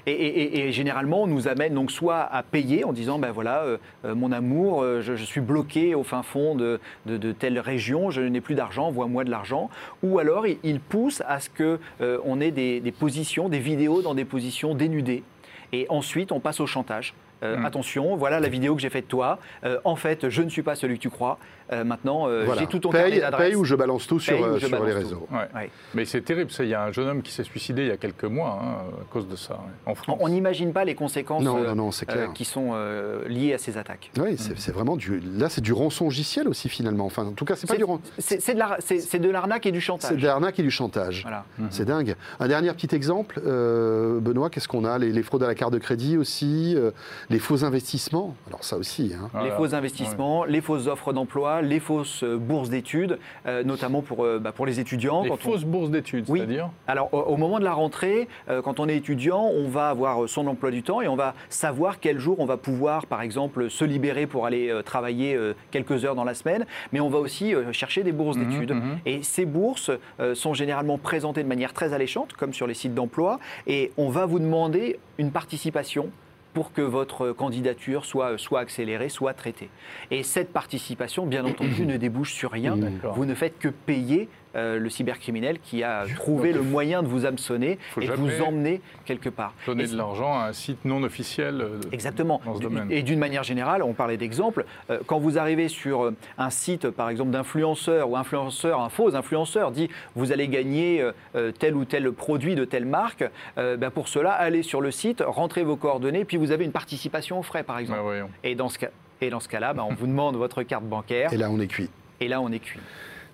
Et, et- et- et généralement, on nous amène donc soit à payer en disant, ben voilà, euh, euh, mon amour, euh, je, je suis bloqué au fin fond de, de- de telle région, je n'ai plus d'argent, envoie-moi de l'argent. Ou alors, il, il pousse à ce que euh, on ait des, des positions, des vidéos dans des positions dénudées. Et ensuite, on passe au chantage. Euh, Mm. Attention, voilà la vidéo que j'ai faite de toi. Euh, en fait, je ne suis pas celui que tu crois. Euh, maintenant, euh, Voilà. j'ai tout ton paye, carnet paye ou je balance tout sur, Paye euh, sur les balance réseaux. Ouais. Ouais. Mais c'est terrible, il y a un jeune homme qui s'est suicidé il y a quelques mois hein, à cause de ça, en France. On n'imagine pas les conséquences Non, non, non, c'est clair. qui sont euh, liées à ces attaques. Oui, c'est c'est vraiment du. Là, c'est du rançongiciel aussi finalement. Enfin, en tout cas, c'est pas C'est du. ran- c'est- c'est de la- c'est- c'est de l'arnaque et du C'est chantage. de l'arnaque et du chantage. Voilà. C'est dingue. Un dernier petit exemple, euh, Benoît, qu'est-ce qu'on a? Les, les fraudes à la carte de crédit aussi, euh, les faux investissements. Alors ça aussi. hein. Voilà. Les faux investissements, les fausses offres d'emploi, les fausses euh, bourses d'études, euh, notamment pour, euh, bah, pour les étudiants. Les quand on- fausses bourses d'études, Oui. c'est-à-dire Alors, au, au moment de la rentrée, euh, quand on est étudiant, on va avoir son emploi du temps et on va savoir quel jour on va pouvoir, par exemple, se libérer pour aller travailler quelques heures dans la semaine, mais on va aussi chercher des bourses Mhm, d'études. mhm. Et ces bourses sont généralement présentées de manière très alléchante, comme sur les sites d'emploi, et on va vous demander une participation pour que votre candidature soit, soit accélérée, soit traitée. Et cette participation, bien entendu, ne débouche sur rien. Vous ne faites que payer euh, le cybercriminel qui a trouvé le moyen de vous hameçonner et de vous emmener quelque part. Donner Et de l'argent à un site non officiel. euh, Exactement. dans ce domaine. Et d'une manière générale, on parlait d'exemple, euh, quand vous arrivez sur euh, un site, par exemple, d'influenceur ou influenceur, un faux influenceur dit vous allez gagner euh, tel ou tel produit de telle marque, ben, pour cela, allez sur le site, rentrez vos coordonnées, puis vous avez une participation aux frais, par exemple. Voyons. Et dans ce cas, et dans ce cas-là, ben, on vous demande votre carte bancaire, Et là, on est cuit. et là, on est cuit.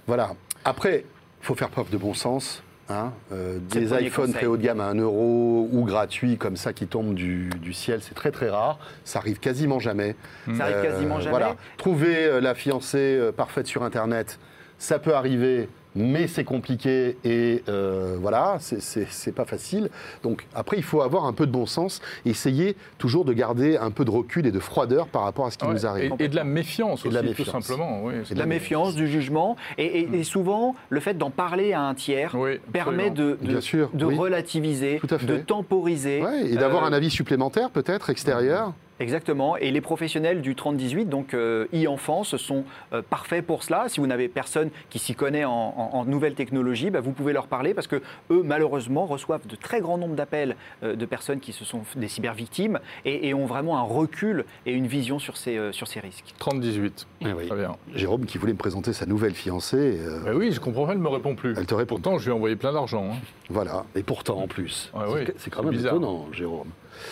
Voilà. Après, il faut faire preuve de bon sens. hein. Euh, des iPhones très haut de gamme à 1 euro ou gratuits comme ça qui tombent du, du ciel, c'est très très rare. Ça arrive quasiment jamais. Ça arrive Euh, quasiment jamais. Voilà. Trouver euh, la fiancée parfaite sur Internet, ça peut arriver, mais c'est compliqué et euh, voilà, c'est- pas facile. Donc après, il faut avoir un peu de bon sens et essayer toujours de garder un peu de recul et de froideur par rapport à ce qui Ouais, nous arrive. et, et de la méfiance de aussi, la tout simplement. Oui, c'est de la méfiance, du jugement, et, et- et souvent, le fait d'en parler à un tiers Oui, permet de, de- Bien sûr, de oui. relativiser, Tout à fait. de temporiser. Ouais, et d'avoir Euh, un avis supplémentaire peut-être extérieur. Exactement. Et les professionnels du 30-18, donc euh, e-enfance, sont euh, parfaits pour cela. Si vous n'avez personne qui s'y connaît en, en- en nouvelles technologies, bah, vous pouvez leur parler parce que eux, malheureusement, reçoivent de très grands nombres d'appels euh, de personnes qui se sont des cybervictimes et, et ont vraiment un recul et une vision sur ces, euh, sur ces risques. 30-18. Eh oui. Très bien. Jérôme qui voulait me présenter sa nouvelle fiancée. euh, Bah oui, je comprends pas, elle me répond plus. Elle te répond. Pourtant, je lui ai envoyé plein d'argent. hein. Voilà. Et pourtant en plus. Ouais, C'est- oui. quand même bizarre. étonnant, Jérôme.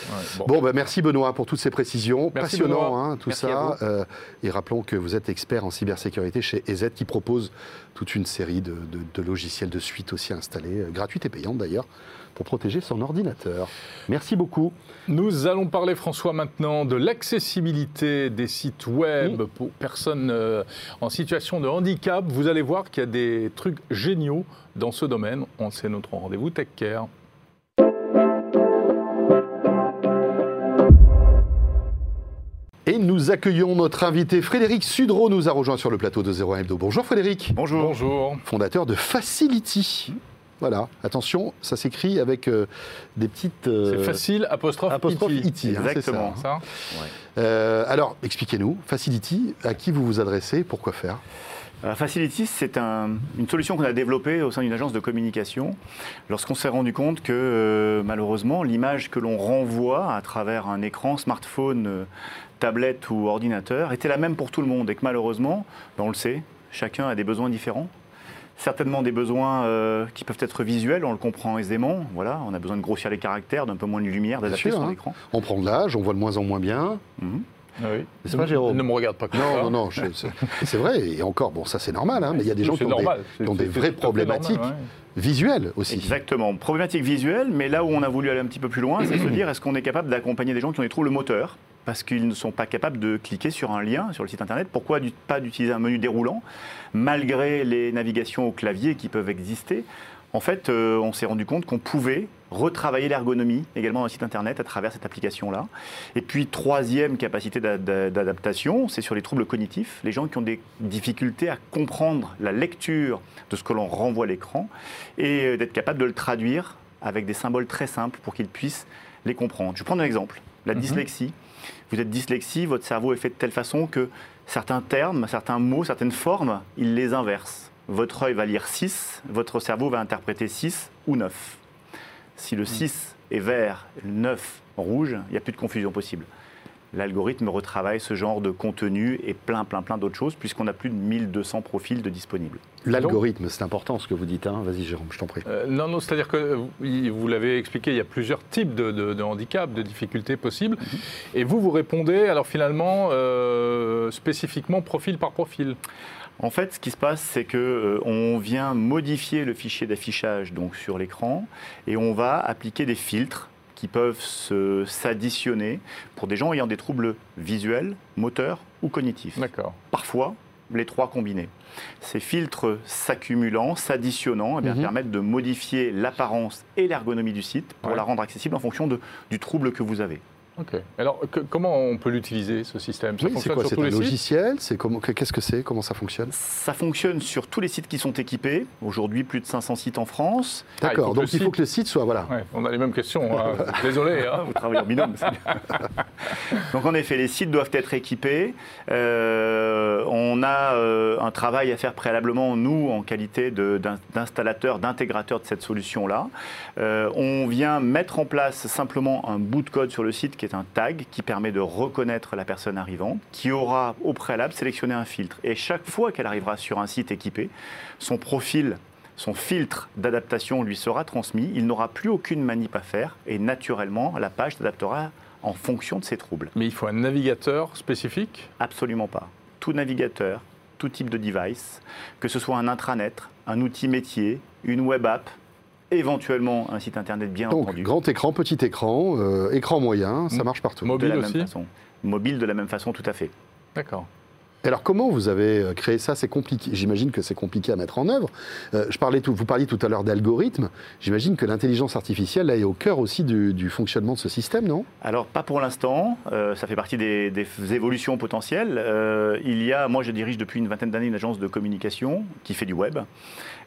Ouais, bon. Bon, bah, merci Benoît pour toutes ces précisions. Merci, Passionnant, hein, tout Merci ça. Euh, et rappelons que vous êtes expert en cybersécurité chez EZ qui propose toute une série de, de- de logiciels de suite aussi installés, euh, gratuites et payantes d'ailleurs, pour protéger son ordinateur. Merci beaucoup. Nous allons parler, François, maintenant de l'accessibilité des sites web pour personnes euh, en situation de handicap. Vous allez voir qu'il y a des trucs géniaux dans ce domaine. On sait notre rendez-vous Tech nous accueillons notre invité Frédéric Sudreau, nous a rejoint sur le plateau de 01 Hebdo. Bonjour Frédéric. Bonjour. Bonjour. fondateur de Facility. Voilà, attention, ça s'écrit avec euh, des petites. euh, C'est facile, apostrophe, apostrophe IT. IT, hein, c'est Exactement. ça. Ça Euh, alors, expliquez-nous, Facility, à qui vous vous adressez, pourquoi faire? Euh, Facility, c'est un- une solution qu'on a développée au sein d'une agence de communication lorsqu'on s'est rendu compte que euh, malheureusement l'image que l'on renvoie à travers un écran, smartphone, euh, tablette ou ordinateur était la même pour tout le monde et que malheureusement, ben, on le sait, chacun a des besoins différents. Certainement des besoins euh, qui peuvent être visuels, on le comprend aisément. Voilà, on a besoin de grossir les caractères, d'un peu moins de lumière, d'adapter son hein. écran. On prend de l'âge, on voit de moins en moins bien. Mhm. Oui. C'est pas Jérôme Ne me regarde pas comme Non, ça. non, non, je- c'est vrai, et encore, bon, ça c'est normal, hein, mais il y a des gens qui ont, normal. des, qui ont C'est- des c'est vraies problématiques normal, ouais. visuelles aussi. Exactement. Problématique visuelle, mais là où on a voulu aller un petit peu plus loin, c'est se dire est-ce qu'on est capable d'accompagner des gens qui ont des troubles moteurs parce qu'ils ne sont pas capables de cliquer sur un lien sur le site internet? Pourquoi pas d'utiliser un menu déroulant malgré les navigations au clavier qui peuvent exister En fait, euh, on s'est rendu compte qu'on pouvait retravailler l'ergonomie également d'un site internet à travers cette application-là. Et puis, troisième capacité d'a- d'a- d'adaptation, c'est sur les troubles cognitifs. Les gens qui ont des difficultés à comprendre la lecture de ce que l'on renvoie à l'écran et euh, d'être capable de le traduire avec des symboles très simples pour qu'ils puissent les comprendre. Je vais prendre un exemple. La dyslexie. Vous êtes dyslexie, votre cerveau est fait de telle façon que certains termes, certains mots, certaines formes, il les inverse. Votre œil va lire 6, votre cerveau va interpréter 6 ou 9. Si le 6 est vert, le 9 rouge, il n'y a plus de confusion possible. L'algorithme retravaille ce genre de contenu et plein, plein, plein d'autres choses, puisqu'on a plus de 1200 profils de disponibles. L'algorithme, c'est important ce que vous dites. Hein. Vas-y Jérôme, je t'en prie. Euh, non, non, c'est-à-dire que vous, l'avez expliqué, il y a plusieurs types de, de, de handicaps, de difficultés possibles. Et vous, vous répondez alors finalement euh, spécifiquement profil par profil. En fait, ce qui se passe, c'est que euh, on vient modifier le fichier d'affichage donc sur l'écran et on va appliquer des filtres qui peuvent s'additionner pour des gens ayant des troubles visuels, moteurs ou cognitifs. D'accord. Parfois, les trois combinés. Ces filtres s'accumulant, s'additionnant, eh bien, Mhm. permettent de modifier l'apparence et l'ergonomie du site pour Ouais. la rendre accessible en fonction de- du trouble que vous avez. Ok. Alors, que- comment on peut l'utiliser, ce système? Oui, c'est quoi sur C'est un logiciel? Qu'est-ce que c'est? Comment ça fonctionne? Ça fonctionne sur tous les sites qui sont équipés. Aujourd'hui, plus de 500 sites en France. Ah, D'accord. que Donc il faut que le site soit voilà. Ouais, on a les mêmes questions. hein. Désolé. hein. Vous travaillez en binôme. c'est bien. Donc en effet, les sites doivent être équipés. Euh, on a euh, un travail à faire préalablement, nous, en qualité d'installateur, d'intégrateur de cette solution-là. Euh, on vient mettre en place simplement un bout de code sur le site qui est un tag qui permet de reconnaître la personne arrivante, qui aura au préalable sélectionné un filtre. Et chaque fois qu'elle arrivera sur un site équipé, son profil son filtre d'adaptation lui sera transmis, il n'aura plus aucune manip à faire et naturellement la page s'adaptera en fonction de ses troubles. Mais il faut un navigateur spécifique? Absolument pas. Tout navigateur, tout type de device, que ce soit un intranet, un outil métier, une web app, éventuellement un site internet bien Donc entendu. grand écran, petit écran, euh, écran moyen, ça marche partout. de Mobile la aussi même façon. Mobile de la même façon, tout à fait. D'accord. Alors comment vous avez euh, créé ça? C'est compliqué. J'imagine que c'est compliqué à mettre en œuvre. Euh, je parlais tout, vous parliez tout à l'heure d'algorithmes. J'imagine que l'intelligence artificielle là, est au cœur aussi du, du fonctionnement de ce système, non? Alors, pas pour l'instant. Euh, ça fait partie des, des évolutions potentielles. Euh, il y a, moi, je dirige depuis une vingtaine d'années une agence de communication qui fait du web.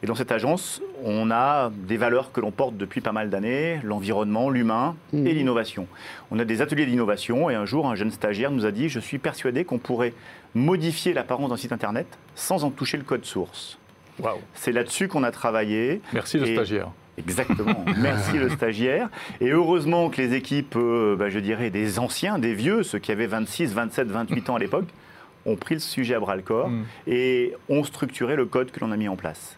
Et dans cette agence, on a des valeurs que l'on porte depuis pas mal d'années l'environnement, l'humain et l'innovation. On a des ateliers d'innovation et un jour, un jeune stagiaire nous a dit Je suis persuadé qu'on pourrait modifier l'apparence d'un site internet sans en toucher le code source. Waouh. C'est là-dessus qu'on a travaillé. Merci le Et- stagiaire. Exactement. Merci le stagiaire. Et heureusement que les équipes, euh, bah, je dirais, des anciens, des vieux, ceux qui avaient 26, 27, 28 ans à l'époque, ont pris le sujet à bras le corps Mm. et ont structuré le code que l'on a mis en place.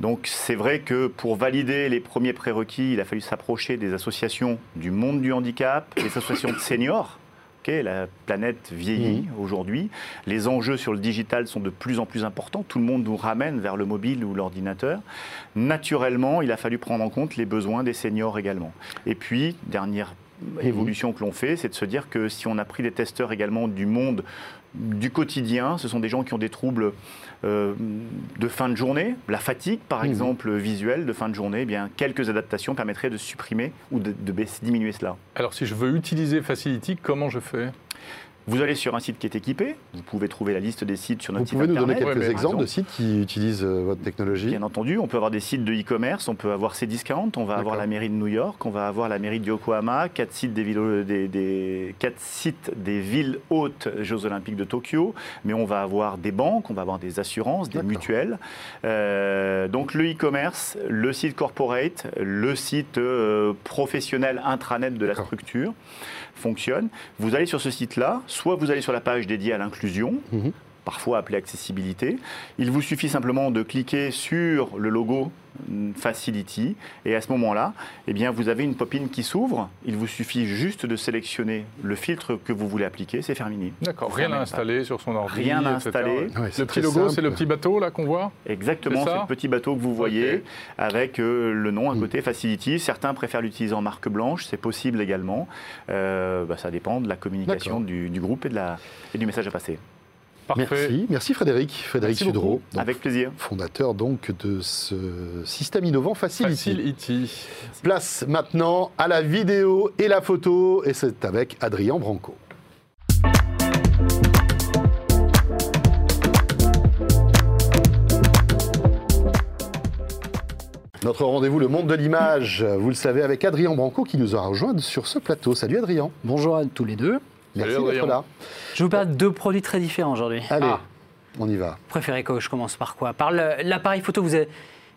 Donc c'est vrai que pour valider les premiers prérequis, il a fallu s'approcher des associations du monde du handicap, des associations de seniors. La planète vieillit aujourd'hui. Les enjeux sur le digital sont de plus en plus importants. Tout le monde nous ramène vers le mobile ou l'ordinateur. Naturellement, il a fallu prendre en compte les besoins des seniors également. Et puis, dernière évolution que l'on fait, c'est de se dire que si on a pris des testeurs également du monde du quotidien, ce sont des gens qui ont des troubles euh, de fin de journée, la fatigue par Mhm. exemple visuelle de fin de journée, eh bien quelques adaptations permettraient de supprimer ou de, de baisser- diminuer cela. Alors, si je veux utiliser Facility, comment je fais? Vous allez sur un site qui est équipé, vous pouvez trouver la liste des sites sur Vous notre site pouvez nous donner internet. quelques Ouais, exemples de sites qui utilisent euh, votre technologie Bien entendu, on peut avoir des sites de e-commerce, on peut avoir Cdiscount, on va avoir la mairie de New York, on va avoir la mairie de Yokohama, quatre sites des villes, des, des- quatre sites des villes hautes Jeux Olympiques de Tokyo, mais on va avoir des banques, on va avoir des assurances, des mutuelles. Euh, donc le e-commerce, le site corporate, le site euh, professionnel intranet de la structure fonctionne. Vous allez sur ce site-là, soit vous allez sur la page dédiée à l'inclusion, Mhm. Parfois appelée accessibilité. Il vous suffit simplement de cliquer sur le logo Facility et à ce moment-là, eh bien, vous avez une pop-in qui s'ouvre. Il vous suffit juste de sélectionner le filtre que vous voulez appliquer, c'est terminé. D'accord, rien à installer sur son ordi. Rien à installer. Ouais, le petit logo, c'est le petit bateau là qu'on voit? Exactement, C'est le petit bateau que vous voyez avec euh, le nom à Mm. côté, Facility. Certains préfèrent l'utiliser en marque blanche, c'est possible également. Euh, bah, ça dépend de la communication du, du groupe et, de la, et du message à passer. Parfait. Merci, merci Frédéric, Frédéric Merci Sudreau, donc, Avec plaisir. fondateur donc de ce système innovant Facility. Facility. Place maintenant à la vidéo et la photo, et c'est avec Adrien Branco. Notre rendez-vous, le monde de l'image, vous le savez, avec Adrien Branco qui nous a rejoint sur ce plateau. Salut Adrien, Bonjour à tous les deux. Merci d'être là. Je vous parle de deux produits très différents aujourd'hui. Allez, Ah. on y va. Vous préférez que je commence par quoi? Par l'appareil photo vous avez-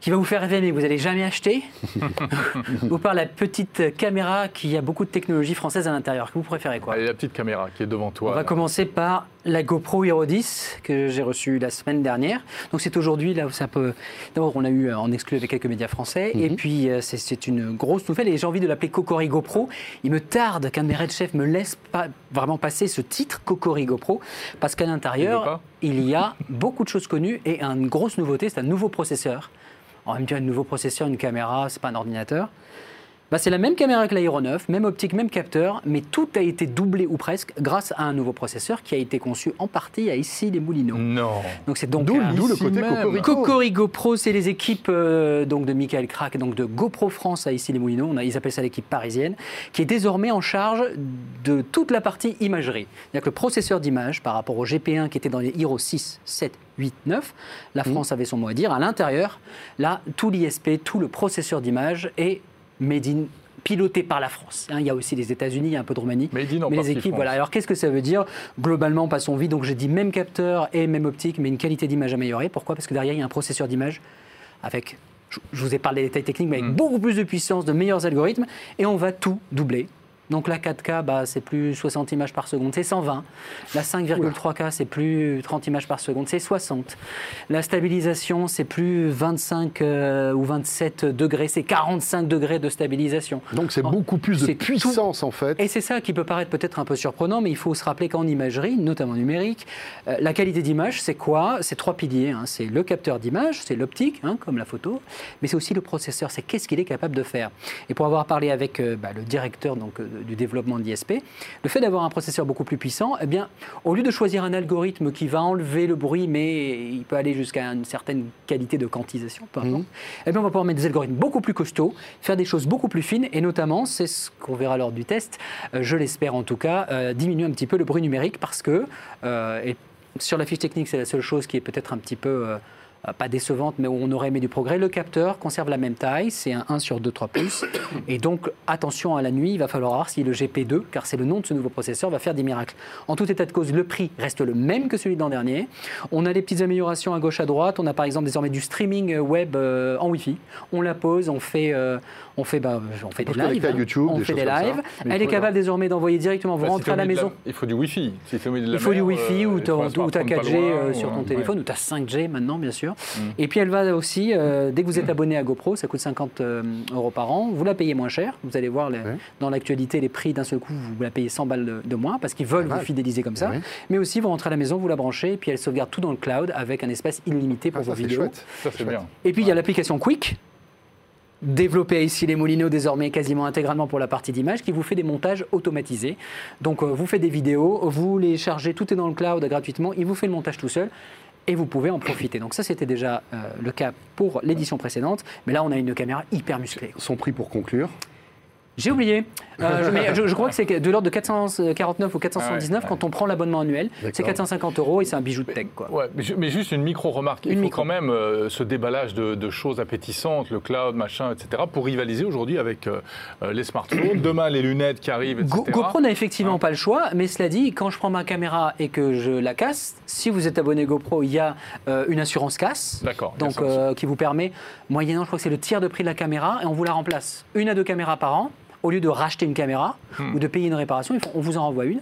qui va vous faire rêver mais que vous n'allez jamais acheter Ou par la petite caméra qui a beaucoup de technologie française à l'intérieur Vous préférez quoi Allez, la petite caméra qui est devant toi. On va là. commencer par la GoPro Hero 10 que j'ai reçue la semaine dernière. Donc c'est aujourd'hui là où ça peut. D'abord on l'a eu en exclu avec quelques médias français et puis euh, c'est- une grosse nouvelle et j'ai envie de l'appeler Cocori GoPro. Il me tarde qu'un de mes Red Chefs me laisse pas vraiment passer ce titre Cocori GoPro parce qu'à l'intérieur il y a beaucoup de choses connues et une grosse nouveauté, c'est un nouveau processeur. On va me dire un nouveau processeur, une caméra, c'est pas un ordinateur. Bah, c'est la même caméra que l'aéronef, même optique, même capteur, mais tout a été doublé ou presque grâce à un nouveau processeur qui a été conçu en partie à ici les Moulineaux. Non. Donc c'est donc D'où le côté même. cocorico. Cocorico Pro, c'est les équipes euh, donc de Michael Crack, donc de GoPro France à ici les Moulineaux. On a- ils appellent ça l'équipe parisienne, qui est désormais en charge de toute la partie imagerie. C'est-à-dire que le processeur d'image, par rapport au GP1 qui était dans les Hero 6, 7, 8, 9, la France avait son mot à dire. À l'intérieur, là, tout l'ISP, tout le processeur d'image est made in piloté par la France. Hein, il y a aussi les États-Unis, il y a un peu de Roumanie. Made in en mais les équipes, France. voilà. Alors qu'est-ce que ça veut dire? Globalement, passons vite. Donc j'ai dit même capteur et même optique, mais une qualité d'image améliorée. Pourquoi? Parce que derrière, il y a un processeur d'image avec, je vous ai parlé des détails techniques, mais avec Mm. beaucoup plus de puissance, de meilleurs algorithmes, et on va tout doubler. Donc la 4K, bah, c'est plus 60 images par seconde, c'est 120. La 5,3K, c'est plus 30 images par seconde, c'est 60. La stabilisation, c'est plus 25 euh, ou 27 degrés, c'est 45 degrés de stabilisation. Donc c'est beaucoup plus de puissance en fait. Et c'est ça qui peut paraître peut-être un peu surprenant, mais il faut se rappeler qu'en imagerie, notamment numérique, euh, la qualité d'image, c'est quoi? C'est trois piliers. hein. C'est le capteur d'image, c'est l'optique, hein, comme la photo, mais c'est aussi le processeur. C'est qu'est-ce qu'il est capable de faire? Et pour avoir parlé avec euh, bah, le directeur donc, du développement d'ISP, le fait d'avoir un processeur beaucoup plus puissant, eh bien, au lieu de choisir un algorithme qui va enlever le bruit, mais il peut aller jusqu'à une certaine qualité de quantisation, peu importe, eh bien, on va pouvoir mettre des algorithmes beaucoup plus costauds, faire des choses beaucoup plus fines, et notamment, c'est ce qu'on verra lors du test, euh, je l'espère en tout cas, euh, diminuer un petit peu le bruit numérique parce que, euh, et sur la fiche technique, c'est la seule chose qui est peut-être un petit peu. euh, pas décevante, mais où on aurait aimé du progrès. Le capteur conserve la même taille, c'est un 1 sur 2, 3 pouces. Et donc, attention à la nuit, il va falloir voir si le GP2, car c'est le nom de ce nouveau processeur, va faire des miracles. En tout état de cause, le prix reste le même que celui de l'an dernier. On a des petites améliorations à gauche, à droite. On a par exemple désormais du streaming euh, web euh, en Wi-Fi. On la pose, on fait, euh, on fait, bah, on fait des lives. à YouTube, on des fait des lives. Elle est capable désormais d'envoyer directement, vous Bah, rentrez à la maison. Il faut du Wi-Fi. Si Il faut du mer, Wi-Fi euh, ou tu as smartphone pas 4G loin, euh, sur ton téléphone ou tu as 5G maintenant, bien sûr. Mm. Et puis elle va aussi, euh, dès que vous êtes abonné à GoPro, ça coûte 50 euh, euros par an, vous la payez moins cher. Vous allez voir les- dans l'actualité les prix d'un seul coup, vous la payez 100 balles de, de moins parce qu'ils veulent vous fidéliser comme ça. Mais aussi, vous rentrez à la maison, vous la branchez, et puis elle sauvegarde tout dans le cloud avec un espace illimité pour Ah, ça vos c'est vidéos. chouette. Ça, c'est bien. Et puis il y a l'application Quick, développée ici les Moulineaux désormais quasiment intégralement pour la partie d'image, qui vous fait des montages automatisés. Donc euh, vous faites des vidéos, vous les chargez, tout est dans le cloud gratuitement, il vous fait le montage tout seul. Et vous pouvez en profiter. Donc ça, c'était déjà euh, le cas pour l'édition précédente. Mais là, on a une caméra hyper musclée. Son prix pour conclure? J'ai oublié. Euh, je, mais je- je crois que c'est de l'ordre de 449 ou 479 Ah ouais, quand on prend l'abonnement annuel. C'est D'accord. 450 euros et c'est un bijou de tech. Quoi. Ouais, mais, ju- mais juste une micro-remarque. Il faut micro. quand même euh, ce déballage de, de choses appétissantes, le cloud, machin, etc., pour rivaliser aujourd'hui avec euh, les smartphones. Demain, les lunettes qui arrivent, etc. Go- GoPro n'a effectivement Hein. pas le choix, mais cela dit, quand je prends ma caméra et que je la casse, si vous êtes abonné GoPro, il y a une assurance casse. Donc, qui vous permet, moyennant, je crois que c'est le tiers de prix de la caméra, et on vous la remplace. Une à deux caméras par an. Au lieu de racheter une caméra Hmm. ou de payer une réparation, ils font- on vous en renvoie une.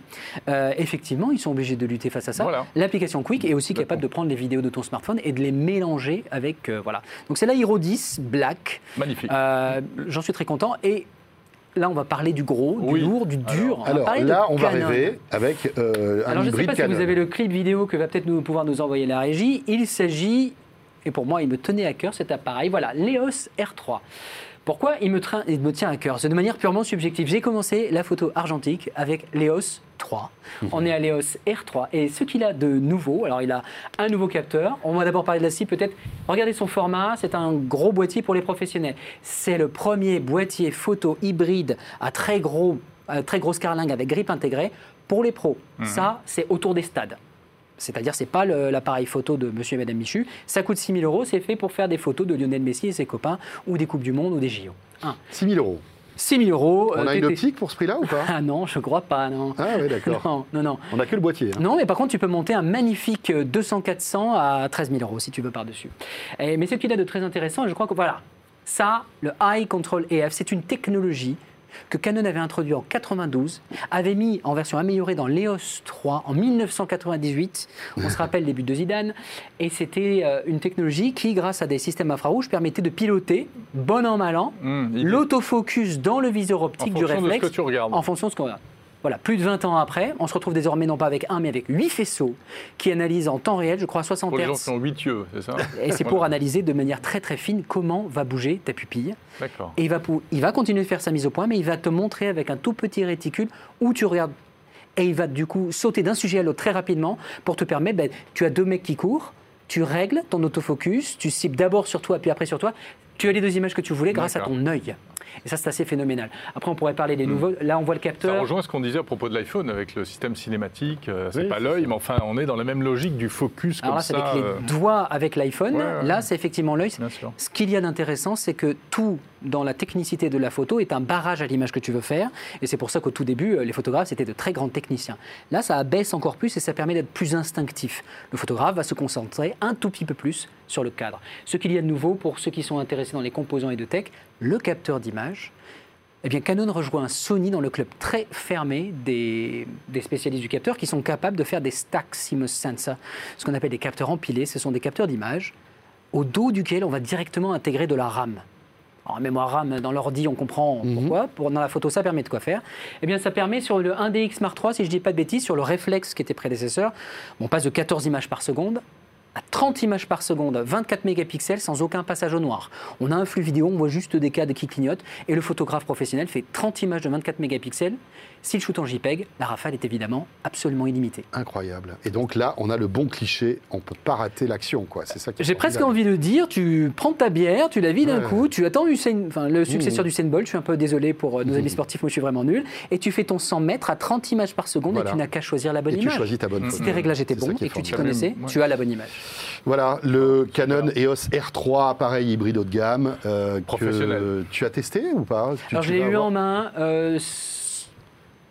Euh, effectivement, ils sont obligés de lutter face à ça. Voilà. L'application Quick est aussi capable de prendre les vidéos de ton smartphone et de les mélanger avec. euh, voilà. Donc c'est la Hero 10 Black. Magnifique. Euh, J'en suis très content. Et là, on va parler du gros, du Oui. lourd, du dur. on va Alors parler de là, on va rêver avec euh, un Alors, je ne sais hybride pas si vous avez le clip vidéo que va peut-être nous, pouvoir nous envoyer la régie. Il s'agit, et pour moi, il me tenait à cœur cet appareil. Voilà, l'EOS R3. Pourquoi il me, train- il me tient à cœur? C'est de manière purement subjective. J'ai commencé la photo argentique avec l'EOS 3. On est à l'EOS R3. Et ce qu'il a de nouveau, alors il a un nouveau capteur. On va d'abord parler de la cible peut-être. Regardez son format, c'est un gros boîtier pour les professionnels. C'est le premier boîtier photo hybride à très, gros, à très grosse carlingue avec grippe intégrée pour les pros. Ça, c'est autour des stades. C'est-à-dire, c'est pas l'appareil photo de monsieur et madame Michu. Ça coûte 6 000 euros. C'est fait pour faire des photos de Lionel Messi et ses copains ou des Coupes du Monde ou des JO. 6 000 euros. 6 000 euros. On euh, a une optique pour ce prix-là ou pas? Ah non, je crois pas, non. Ah oui, d'accord. Non, non, non. On n'a que le boîtier. hein. Non, mais par contre, tu peux monter un magnifique 200-400 à 13 000 euros si tu veux par-dessus. Mais ce qu'il a de très intéressant, je crois que voilà, ça, le Eye Control EF, c'est une technologie que Canon avait introduit en 92, avait mis en version améliorée dans l'EOS 3 en 1998. On se rappelle les buts de Zidane. Et c'était euh, une technologie qui, grâce à des systèmes infrarouges, permettait de piloter, bon an, mal an, il- l'autofocus dans le viseur optique du fonction de ce réflexe que tu regardes. en fonction de ce qu'on regarde. Voilà, plus de 20 ans après, on se retrouve désormais non pas avec un, mais avec 8 faisceaux qui analysent en temps réel, je crois, à 60 Pour les gens Hz. qui ont 8 yeux, c'est ça? Et c'est pour Voilà. analyser de manière très très fine comment va bouger ta pupille. D'accord. Et il va, il va continuer de faire sa mise au point, mais il va te montrer avec un tout petit réticule où tu regardes. Et il va du coup sauter d'un sujet à l'autre très rapidement pour te permettre, ben, tu as deux mecs qui courent, tu règles ton autofocus, tu cibles d'abord sur toi, puis après sur toi. Tu as les deux images que tu voulais grâce à ton œil. Et ça, c'est assez phénoménal. Après, on pourrait parler des nouveaux. Là, on voit le Ça capteur. rejoint ce qu'on disait à propos de l'iPhone avec le système cinématique. euh, c'est Oui, pas l'œil, ça. mais enfin, on est dans la même logique du focus Alors comme là, c'est ça. avec les doigts avec l'iPhone. Ouais, ouais, Là, ouais. c'est effectivement l'œil. Bien sûr. Ce qu'il y a d'intéressant, c'est que tout dans la technicité de la photo est un barrage à l'image que tu veux faire. Et c'est pour ça qu'au tout début, euh, les photographes, c'était de très grands techniciens. Là, ça abaisse encore plus et ça permet d'être plus instinctif. Le photographe va se concentrer un tout petit peu plus sur le cadre. Ce qu'il y a de nouveau pour ceux qui sont intéressés dans les composants et de tech, le capteur d'image. Eh bien, Canon rejoint Sony dans le club très fermé des, des spécialistes du capteur qui sont capables de faire des stack CMOS sensor, ce qu'on appelle des capteurs empilés. Ce sont des capteurs d'image au dos duquel on va directement intégrer de la RAM. En mémoire RAM, dans l'ordi, on comprend pourquoi. Pour, dans la photo, ça permet de quoi faire. Eh bien, ça permet sur le 1DX Mark III, si je ne dis pas de bêtises, sur le réflexe qui était prédécesseur, on passe de 14 images par seconde à 30 images par seconde, 24 mégapixels sans aucun passage au noir. On a un flux vidéo, on voit juste des cadres qui clignotent et le photographe professionnel fait 30 images de 24 mégapixels. S'il shoot en JPEG, la rafale est évidemment absolument illimitée. Incroyable. Et donc là, on a le bon cliché. On peut pas rater l'action, quoi. C'est ça J'ai presque envie de dire, tu prends ta bière, tu la vides d'un Ouais. coup, tu attends Usain, enfin, le successeur Mmh. du Bolt, je suis un peu désolé pour euh, nos amis sportifs, moi je suis vraiment nul, et tu fais ton 100 mètres à 30 images par seconde Voilà. et tu n'as qu'à choisir la bonne Et tu image. choisis ta bonne. Si photo. tes réglages étaient bons et que tu t'y connaissais, Ouais. tu as la bonne image. Voilà, le Canon EOS R3, appareil hybride haut de gamme. euh, que Professionnel. Tu as testé ou pas? Tu- Alors je l'ai eu avoir- en main, euh,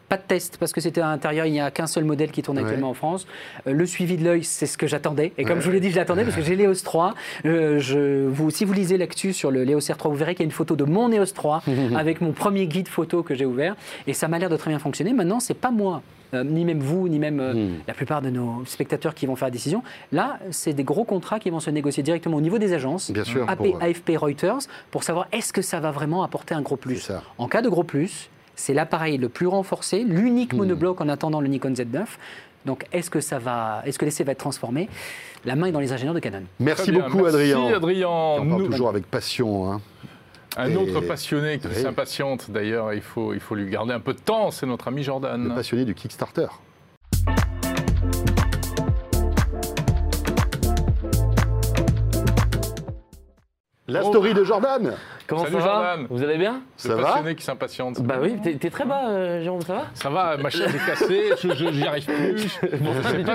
pas de test parce que c'était à l'intérieur, il n'y a qu'un seul modèle qui tourne Ouais. actuellement en France. Euh, le suivi de l'œil, c'est ce que j'attendais. Et comme Ouais. je vous l'ai dit, je l'attendais parce que j'ai l'EOS 3. Euh, je, vous, si vous lisez l'actu sur le l'EOS R3, vous verrez qu'il y a une photo de mon EOS 3 avec mon premier guide photo que j'ai ouvert. Et ça m'a l'air de très bien fonctionner. Maintenant, c'est pas moi. euh, ni même vous, ni même euh, Hmm. la plupart de nos spectateurs qui vont faire la décision. Là, c'est des gros contrats qui vont se négocier directement au niveau des agences, Bien sûr. AP, pour- AFP, Reuters, pour savoir est-ce que ça va vraiment apporter un gros plus. En cas de gros plus, c'est l'appareil le plus renforcé, l'unique Hmm. monobloc en attendant le Nikon Z9. Donc, est-ce que ça va, est-ce que l'essai va être transformé? La main est dans les ingénieurs de Canon. Merci beaucoup, Merci, Adrien. Adrien. On parle Nous- toujours avec passion. hein. Un Et- autre passionné qui Oui. s'impatiente d'ailleurs, il faut, il faut lui garder un peu de temps, c'est notre ami Le Jordan. passionné du Kickstarter. La Oh. story de Jordan. Comment Salut, ça va Jordan. Vous allez bien Ça Le va passionné qui s'impatiente. Bah oui, t'es très bas, euh, Jérôme, ça va Ça va, ma chaise est cassée, je, j'y arrive plus.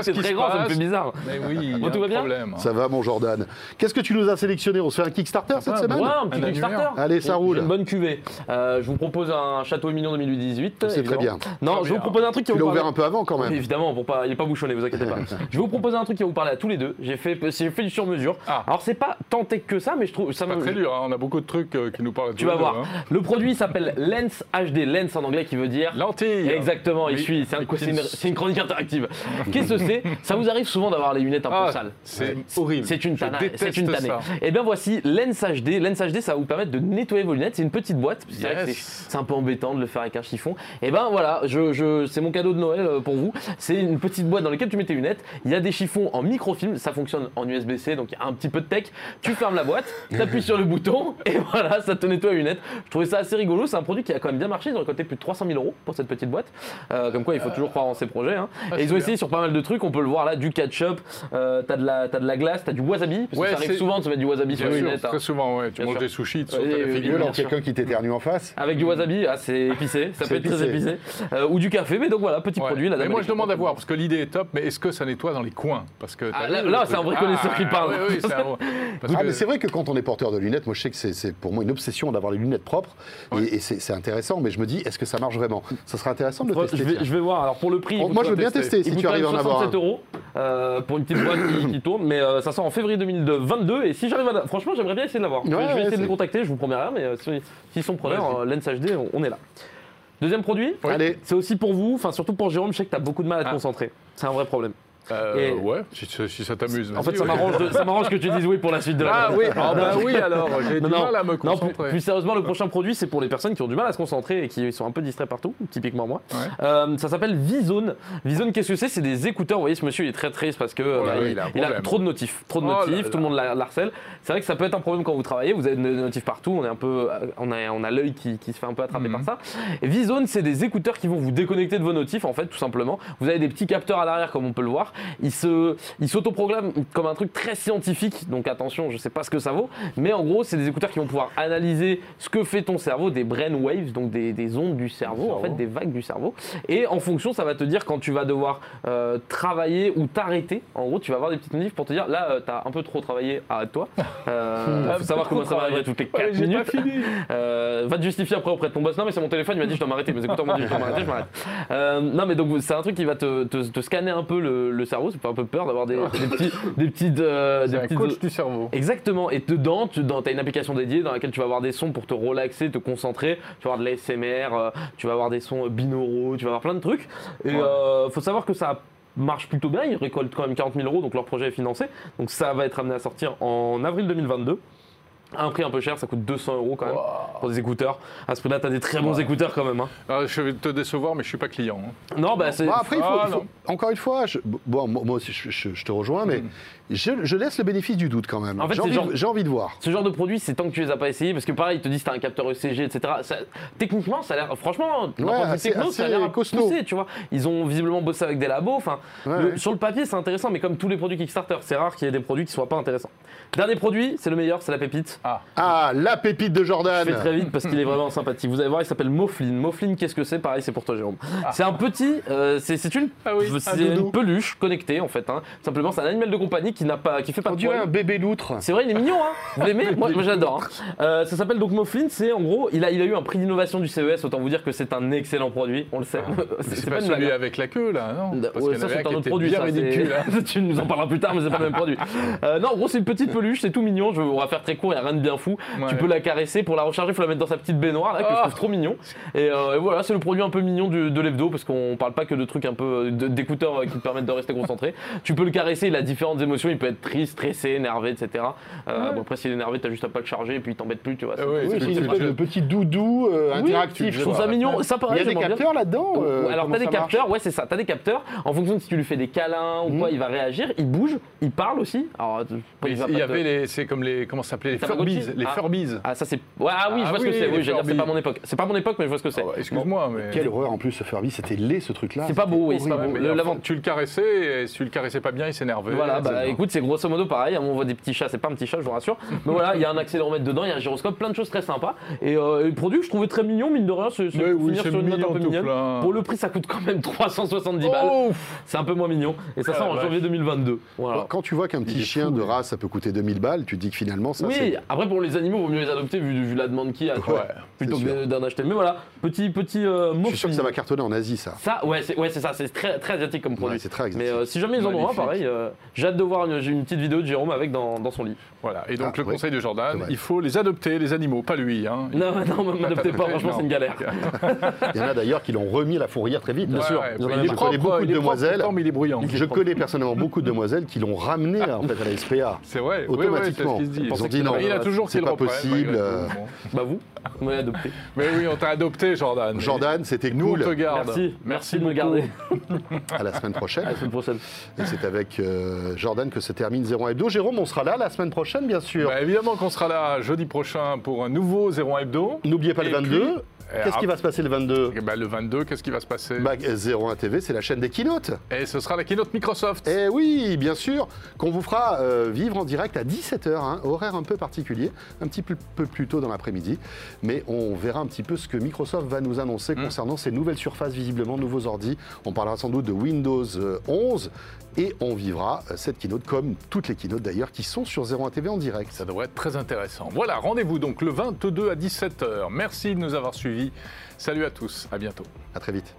C'est très grand, ça me fait bizarre. Mais oui, il y Bon, a tout un va bien problème. Ça va, mon Jordan. Qu'est-ce que tu nous as sélectionné? On se fait un Kickstarter cette semaine? Ouais, un petit Un Kickstarter. annuaire. Allez, ça roule. Une bonne cuvée. Euh, je vous propose un Château Mignon 2018. C'est très bien. Non, Très je vous propose un truc qui va vous ouvert parler. un peu avant quand même. Évidemment, pour pas, il n'est pas bouchonné, vous inquiétez pas. je vais vous proposer un truc qui va vous parler à tous les deux. J'ai fait, j'ai fait du sur-mesure. Ah. Alors c'est pas tant tech que ça, mais je trouve ça me. très dur, hein, on a beaucoup de trucs qui nous parlent. Tu vas voir. Le produit s'appelle Lens HD, Lens en anglais qui veut dire Lentille. Exactement, il suit. C'est une, chronique interactive. Qu'est-ce que c'est? Ça vous arrive souvent d'avoir les lunettes un Ah, peu sales. c'est horrible. C'est une tannée. C'est une tannée. Et bien voici Lens HD. Lens HD, ça va vous permettre de nettoyer vos lunettes. C'est une petite boîte. C'est vrai que Yes. c'est- c'est un peu embêtant de le faire avec un chiffon. Et ben voilà, je, je- c'est mon cadeau de Noël euh, pour vous. C'est une petite boîte dans laquelle tu mets tes lunettes. Il y a des chiffons en microfilm. Ça fonctionne en USB-C, donc il y a un petit peu de tech. Tu fermes la boîte, tu appuies sur le bouton et voilà, ça te nettoie les lunettes. Je trouvais ça assez rigolo. C'est un produit qui a quand même bien marché. Ils ont récolté plus de 300 000 euros pour cette petite boîte. Euh, comme quoi, il faut toujours croire en ses projets. hein. Ah, et ils ont essayé sur pas mal de trucs. On peut le voir là, du ketchup, euh, t'as de la, t'as de la glace, t'as du wasabi. Parce Ouais, que ça arrive souvent de se mettre du wasabi sur les sûr, lunettes. hein. très souvent, ouais. Tu Bien manges sûr. des sushis, tu Ouais, alors quelqu'un qui t'éternue en face. Avec du wasabi, ah, c'est épicé, ça C'est peut être très épicé. Euh, ou du café, mais donc voilà, petit Ouais. produit. La mais moi je demande à voir parce que l'idée est top, mais est-ce que ça nettoie dans les coins? Parce que Ah, là- là, c'est un vrai connaisseur qui parle. C'est Ah, mais vrai que quand on est porteur de lunettes, moi je sais que c'est pour moi une obsession d'avoir les lunettes propres Ouais. et, et c'est intéressant, mais je me dis, est-ce que ça marche vraiment? Ça serait intéressant de le tester. je, vais, tiens. je vais voir. Alors pour le prix, Oh, moi je veux bien tester. si tu arrives à en avoir 67 un. euros euh, pour une petite boîte qui, qui tourne, mais euh, ça sort en février 2022. Et si j'arrive à. la- Franchement, j'aimerais bien essayer de l'avoir. Ouais, je vais ouais, essayer de les contacter, je vous promets rien, mais euh, si- s'ils sont preneurs, euh, Lens HD, on, on est là. Deuxième produit, Allez, c'est aussi pour vous, enfin surtout pour Jérôme, je sais que tu as beaucoup de mal à te Ah. concentrer. C'est un vrai problème. Euh, Ouais, si, si ça t'amuse. En fait, ça m'arrange ça que tu dises oui pour la suite de la Ah oui, ah bah oui alors, j'ai du Non, mal à me Non, plus, concentrer. plus sérieusement, le prochain produit, c'est pour les personnes qui ont du mal à se concentrer et qui sont un peu distraits partout, typiquement moi. Ouais. Euh, ça s'appelle Vizone. Vizone, qu'est-ce que c'est? C'est des écouteurs. Vous voyez, ce monsieur il est très triste parce que Oh là bah, il, il a il trop de notifs. Trop de Oh là notifs, tout le monde l'harcèle. C'est vrai que ça peut être un problème quand vous travaillez. Vous avez des notifs partout. On est un peu, on a, on a l'œil qui, qui se fait un peu attraper Mhm. par ça. Et Vizone, c'est des écouteurs qui vont vous déconnecter de vos notifs, en fait, tout simplement. Vous avez des petits capteurs à l'arrière, comme on peut le voir. Ils se, ils s'autoprogramment comme un truc très scientifique. Donc attention, je sais pas ce que ça vaut, mais en gros, c'est des écouteurs qui vont pouvoir analyser ce que fait ton cerveau, des brain waves, donc des, des ondes du cerveau, en fait, des vagues du cerveau. Et en fonction, ça va te dire quand tu vas devoir euh, travailler ou t'arrêter. En gros, tu vas avoir des petites notifs pour te dire là, tu as un peu trop travaillé, arrête-toi. Euh, faut savoir comment ça va arriver toutes les 4 Ouais, j'ai minutes. pas fini. Euh, va te justifier après auprès de ton boss. Non, mais c'est mon téléphone, il m'a dit je dois m'arrêter. Mes écouteurs m'ont dit je dois m'arrêter, je m'arrête. Euh, non, mais donc c'est un truc qui va te, te- te scanner un peu le, le cerveau. Ça fait un peu peur d'avoir des, des petits. Des petites, euh, des un petites- coach du cerveau. Exactement. Et dedans, tu as une application dédiée dans laquelle tu vas avoir des sons pour te relaxer, te concentrer. Tu vas avoir de l'ASMR, euh, tu vas avoir des sons binauraux, tu vas avoir plein de trucs. Et Ouais. euh, faut savoir que ça marche plutôt bien. Ils récoltent quand même 40 000 euros, donc leur projet est financé. Donc ça va être amené à sortir en avril 2022. Un prix un peu cher, ça coûte 200 euros quand même pour des écouteurs. À ce prix-là, t'as des très bons écouteurs quand même. hein. Ah, je vais te décevoir, mais je suis pas client. hein. Non, bah c'est. Bon, après, il faut, Ah, il faut- non. encore une fois, je- bon, moi aussi, je, je- je te rejoins, mais je, je laisse le bénéfice du doute quand même. En fait, j'ai envie, genre- de- j'ai envie de voir. Ce genre de produit, c'est tant que tu les as pas essayés, parce que pareil, ils te disent t'as un capteur ECG, etc. Ça- techniquement, ça a l'air, franchement, Ouais, assez- techno, ça a l'air costaud. poussé, tu vois. Ils ont visiblement bossé avec des labos. Enfin, Ouais, le- ouais. sur le papier, c'est intéressant, mais comme tous les produits Kickstarter, c'est rare qu'il y ait des produits qui soient pas intéressants. Dernier produit, c'est le meilleur, c'est la pépite. Ah, la pépite de Jordan. Je fais très vite parce qu'il est vraiment sympathique. Vous allez voir, il s'appelle Moflin. Moflin, qu'est-ce que c'est? Pareil, c'est pour toi, Jérôme. C'est un petit, euh, c'est c'est une, Ah oui, un une peluche connectée en fait. hein. Simplement, c'est un animal de compagnie qui n'a pas, qui fait pas On de dirait poils. un bébé loutre. C'est vrai, il est mignon, hein Vous l'aimez? Moi, moi, j'adore. hein. Euh, ça s'appelle donc Moflin. C'est en gros, il a, il a eu un prix d'innovation du CES. Autant vous dire que c'est un excellent produit. On le sait. Mais C'est pas, une blague, celui hein. avec la queue, là, non? Ouais, Parce qu'il y en ça avait c'est qui un autre était produit. bien ça, c'est- ridicule. hein. tu nous en parleras plus tard, mais c'est pas le même produit. Euh, non, en gros, c'est une petite peluche, c'est tout mignon. Je, on va faire très court, il n'y a rien de bien fou. Ouais. Tu peux la caresser pour la recharger, il faut la mettre dans sa petite baignoire là, que je Ah. trouve trop mignon. Et, euh, et voilà, c'est le produit un peu mignon du- de l'hebdo parce qu'on parle pas que de trucs un peu de- d'écouteurs euh, qui te permettent de rester concentré. tu peux le caresser, il a différentes émotions, il peut être triste, stressé, énervé, etc. Euh, bon, après, s'il est énervé, t'as juste à pas le charger et puis il t'embête plus, tu vois. Ah Oui, c'est une tu- espèce de petit doudou euh, Oui, interactif. je trouve ça mignon. Ça, Il y a des capteurs là-dedans euh, Alors t'as des capteurs, ouais c'est ça, t'as des capteurs, en fonction de si tu lui fais des câlins ou quoi, il va réagir, il bouge, il parle aussi. Alors, il y avait les, c'est comme les, comment ça s'appelait, les Furbies, les Ah. Furbies. Ah ça c'est... Ouais, ah oui, je Ah vois ce que c'est, oui, j'allais dire, c'est pas mon époque. C'est pas mon époque, mais je vois ce que c'est. Ah Excuse-moi, mais. Quelle horreur en plus ce Furby, c'était laid ce truc-là. C'est pas beau, oui, c'est pas beau. Tu le caressais, et si tu le caressais pas bien, il s'énervait. Voilà, bah. Écoute, c'est grosso modo pareil. On voit des petits chats, c'est pas un petit chat, je vous rassure. Mais voilà, il y a un accéléromètre dedans, il y a un gyroscope, plein de choses très sympas. Et, euh, et le produit, que je trouvais très mignon, mine de rien, c'est c'est Mais oui, finir sur une note un peu mignonne. plein. Pour le prix, ça coûte quand même 370 balles. C'est un peu moins mignon. Et ça Ah, sort en janvier 2022. Voilà. Quand tu vois qu'un Il petit chien fou, de race, ça peut coûter 2000 balles, tu te dis que finalement, ça oui, c'est. après pour les animaux, vaut mieux les adopter vu, vu la demande qu'il y a, tu vois, Ouais, plutôt que d'en acheter. Mais voilà, petit petit euh, Je suis sûr que ça va cartonner en Asie, ça. Ça, ouais, c'est ouais, c'est ça, c'est très, très asiatique comme produit. Ouais, c'est très Mais euh, si jamais ils en ont un, pareil, j'ai hâte de voir une, j'ai une petite vidéo de Jérôme avec dans, dans son lit. Voilà. Et donc Ah, le oui. conseil de Jordan, Ouais. il faut les adopter, les animaux, pas lui. Hein. Non, non, m'adoptez pas, franchement, Non. c'est une galère. Il y en a d'ailleurs qui l'ont remis à la fourrière très vite. Bien sûr. Ouais, il Je connais beaucoup de demoiselles. pourtant, mais il est bruyant. Je connais personnellement beaucoup de demoiselles qui l'ont ramené en fait, à la SPA. C'est vrai, oui, oui, c'est Automatiquement. Ils ont dit non. Il a toujours c'est pas possible, euh. Bah vous, vous m'avez adopté. Mais oui, on t'a adopté, Jordan. Jordan, c'était Nous, on cool. te garde. Merci, merci de me garder. À la semaine prochaine. À la semaine prochaine. Et c'est avec euh, Jordan que se termine 01 Hebdo. Jérôme, on sera là la semaine prochaine, bien sûr. Bah, évidemment qu'on sera là jeudi prochain pour un nouveau 01 Hebdo. N'oubliez pas le Et 22. puis, Qu'est-ce qui va se passer le 22 Eh ben, Le 22, qu'est-ce qui va se passer bah, 01 TV, c'est la chaîne des keynotes. Et ce sera la keynote Microsoft. Eh oui, bien sûr, qu'on vous fera euh, vivre en direct à 17h, hein, horaire un peu particulier, un petit peu, peu plus tôt dans l'après-midi. Mais on verra un petit peu ce que Microsoft va nous annoncer Mm. concernant ces nouvelles surfaces, visiblement nouveaux ordi. On parlera sans doute de Windows euh, 11 et on vivra euh, cette keynote comme toutes les keynotes d'ailleurs qui sont sur 01 TV en direct. Ça devrait être très intéressant. Voilà, rendez-vous donc le 22 à 17h. Merci de nous avoir suivis. Salut à tous, à bientôt. À très vite.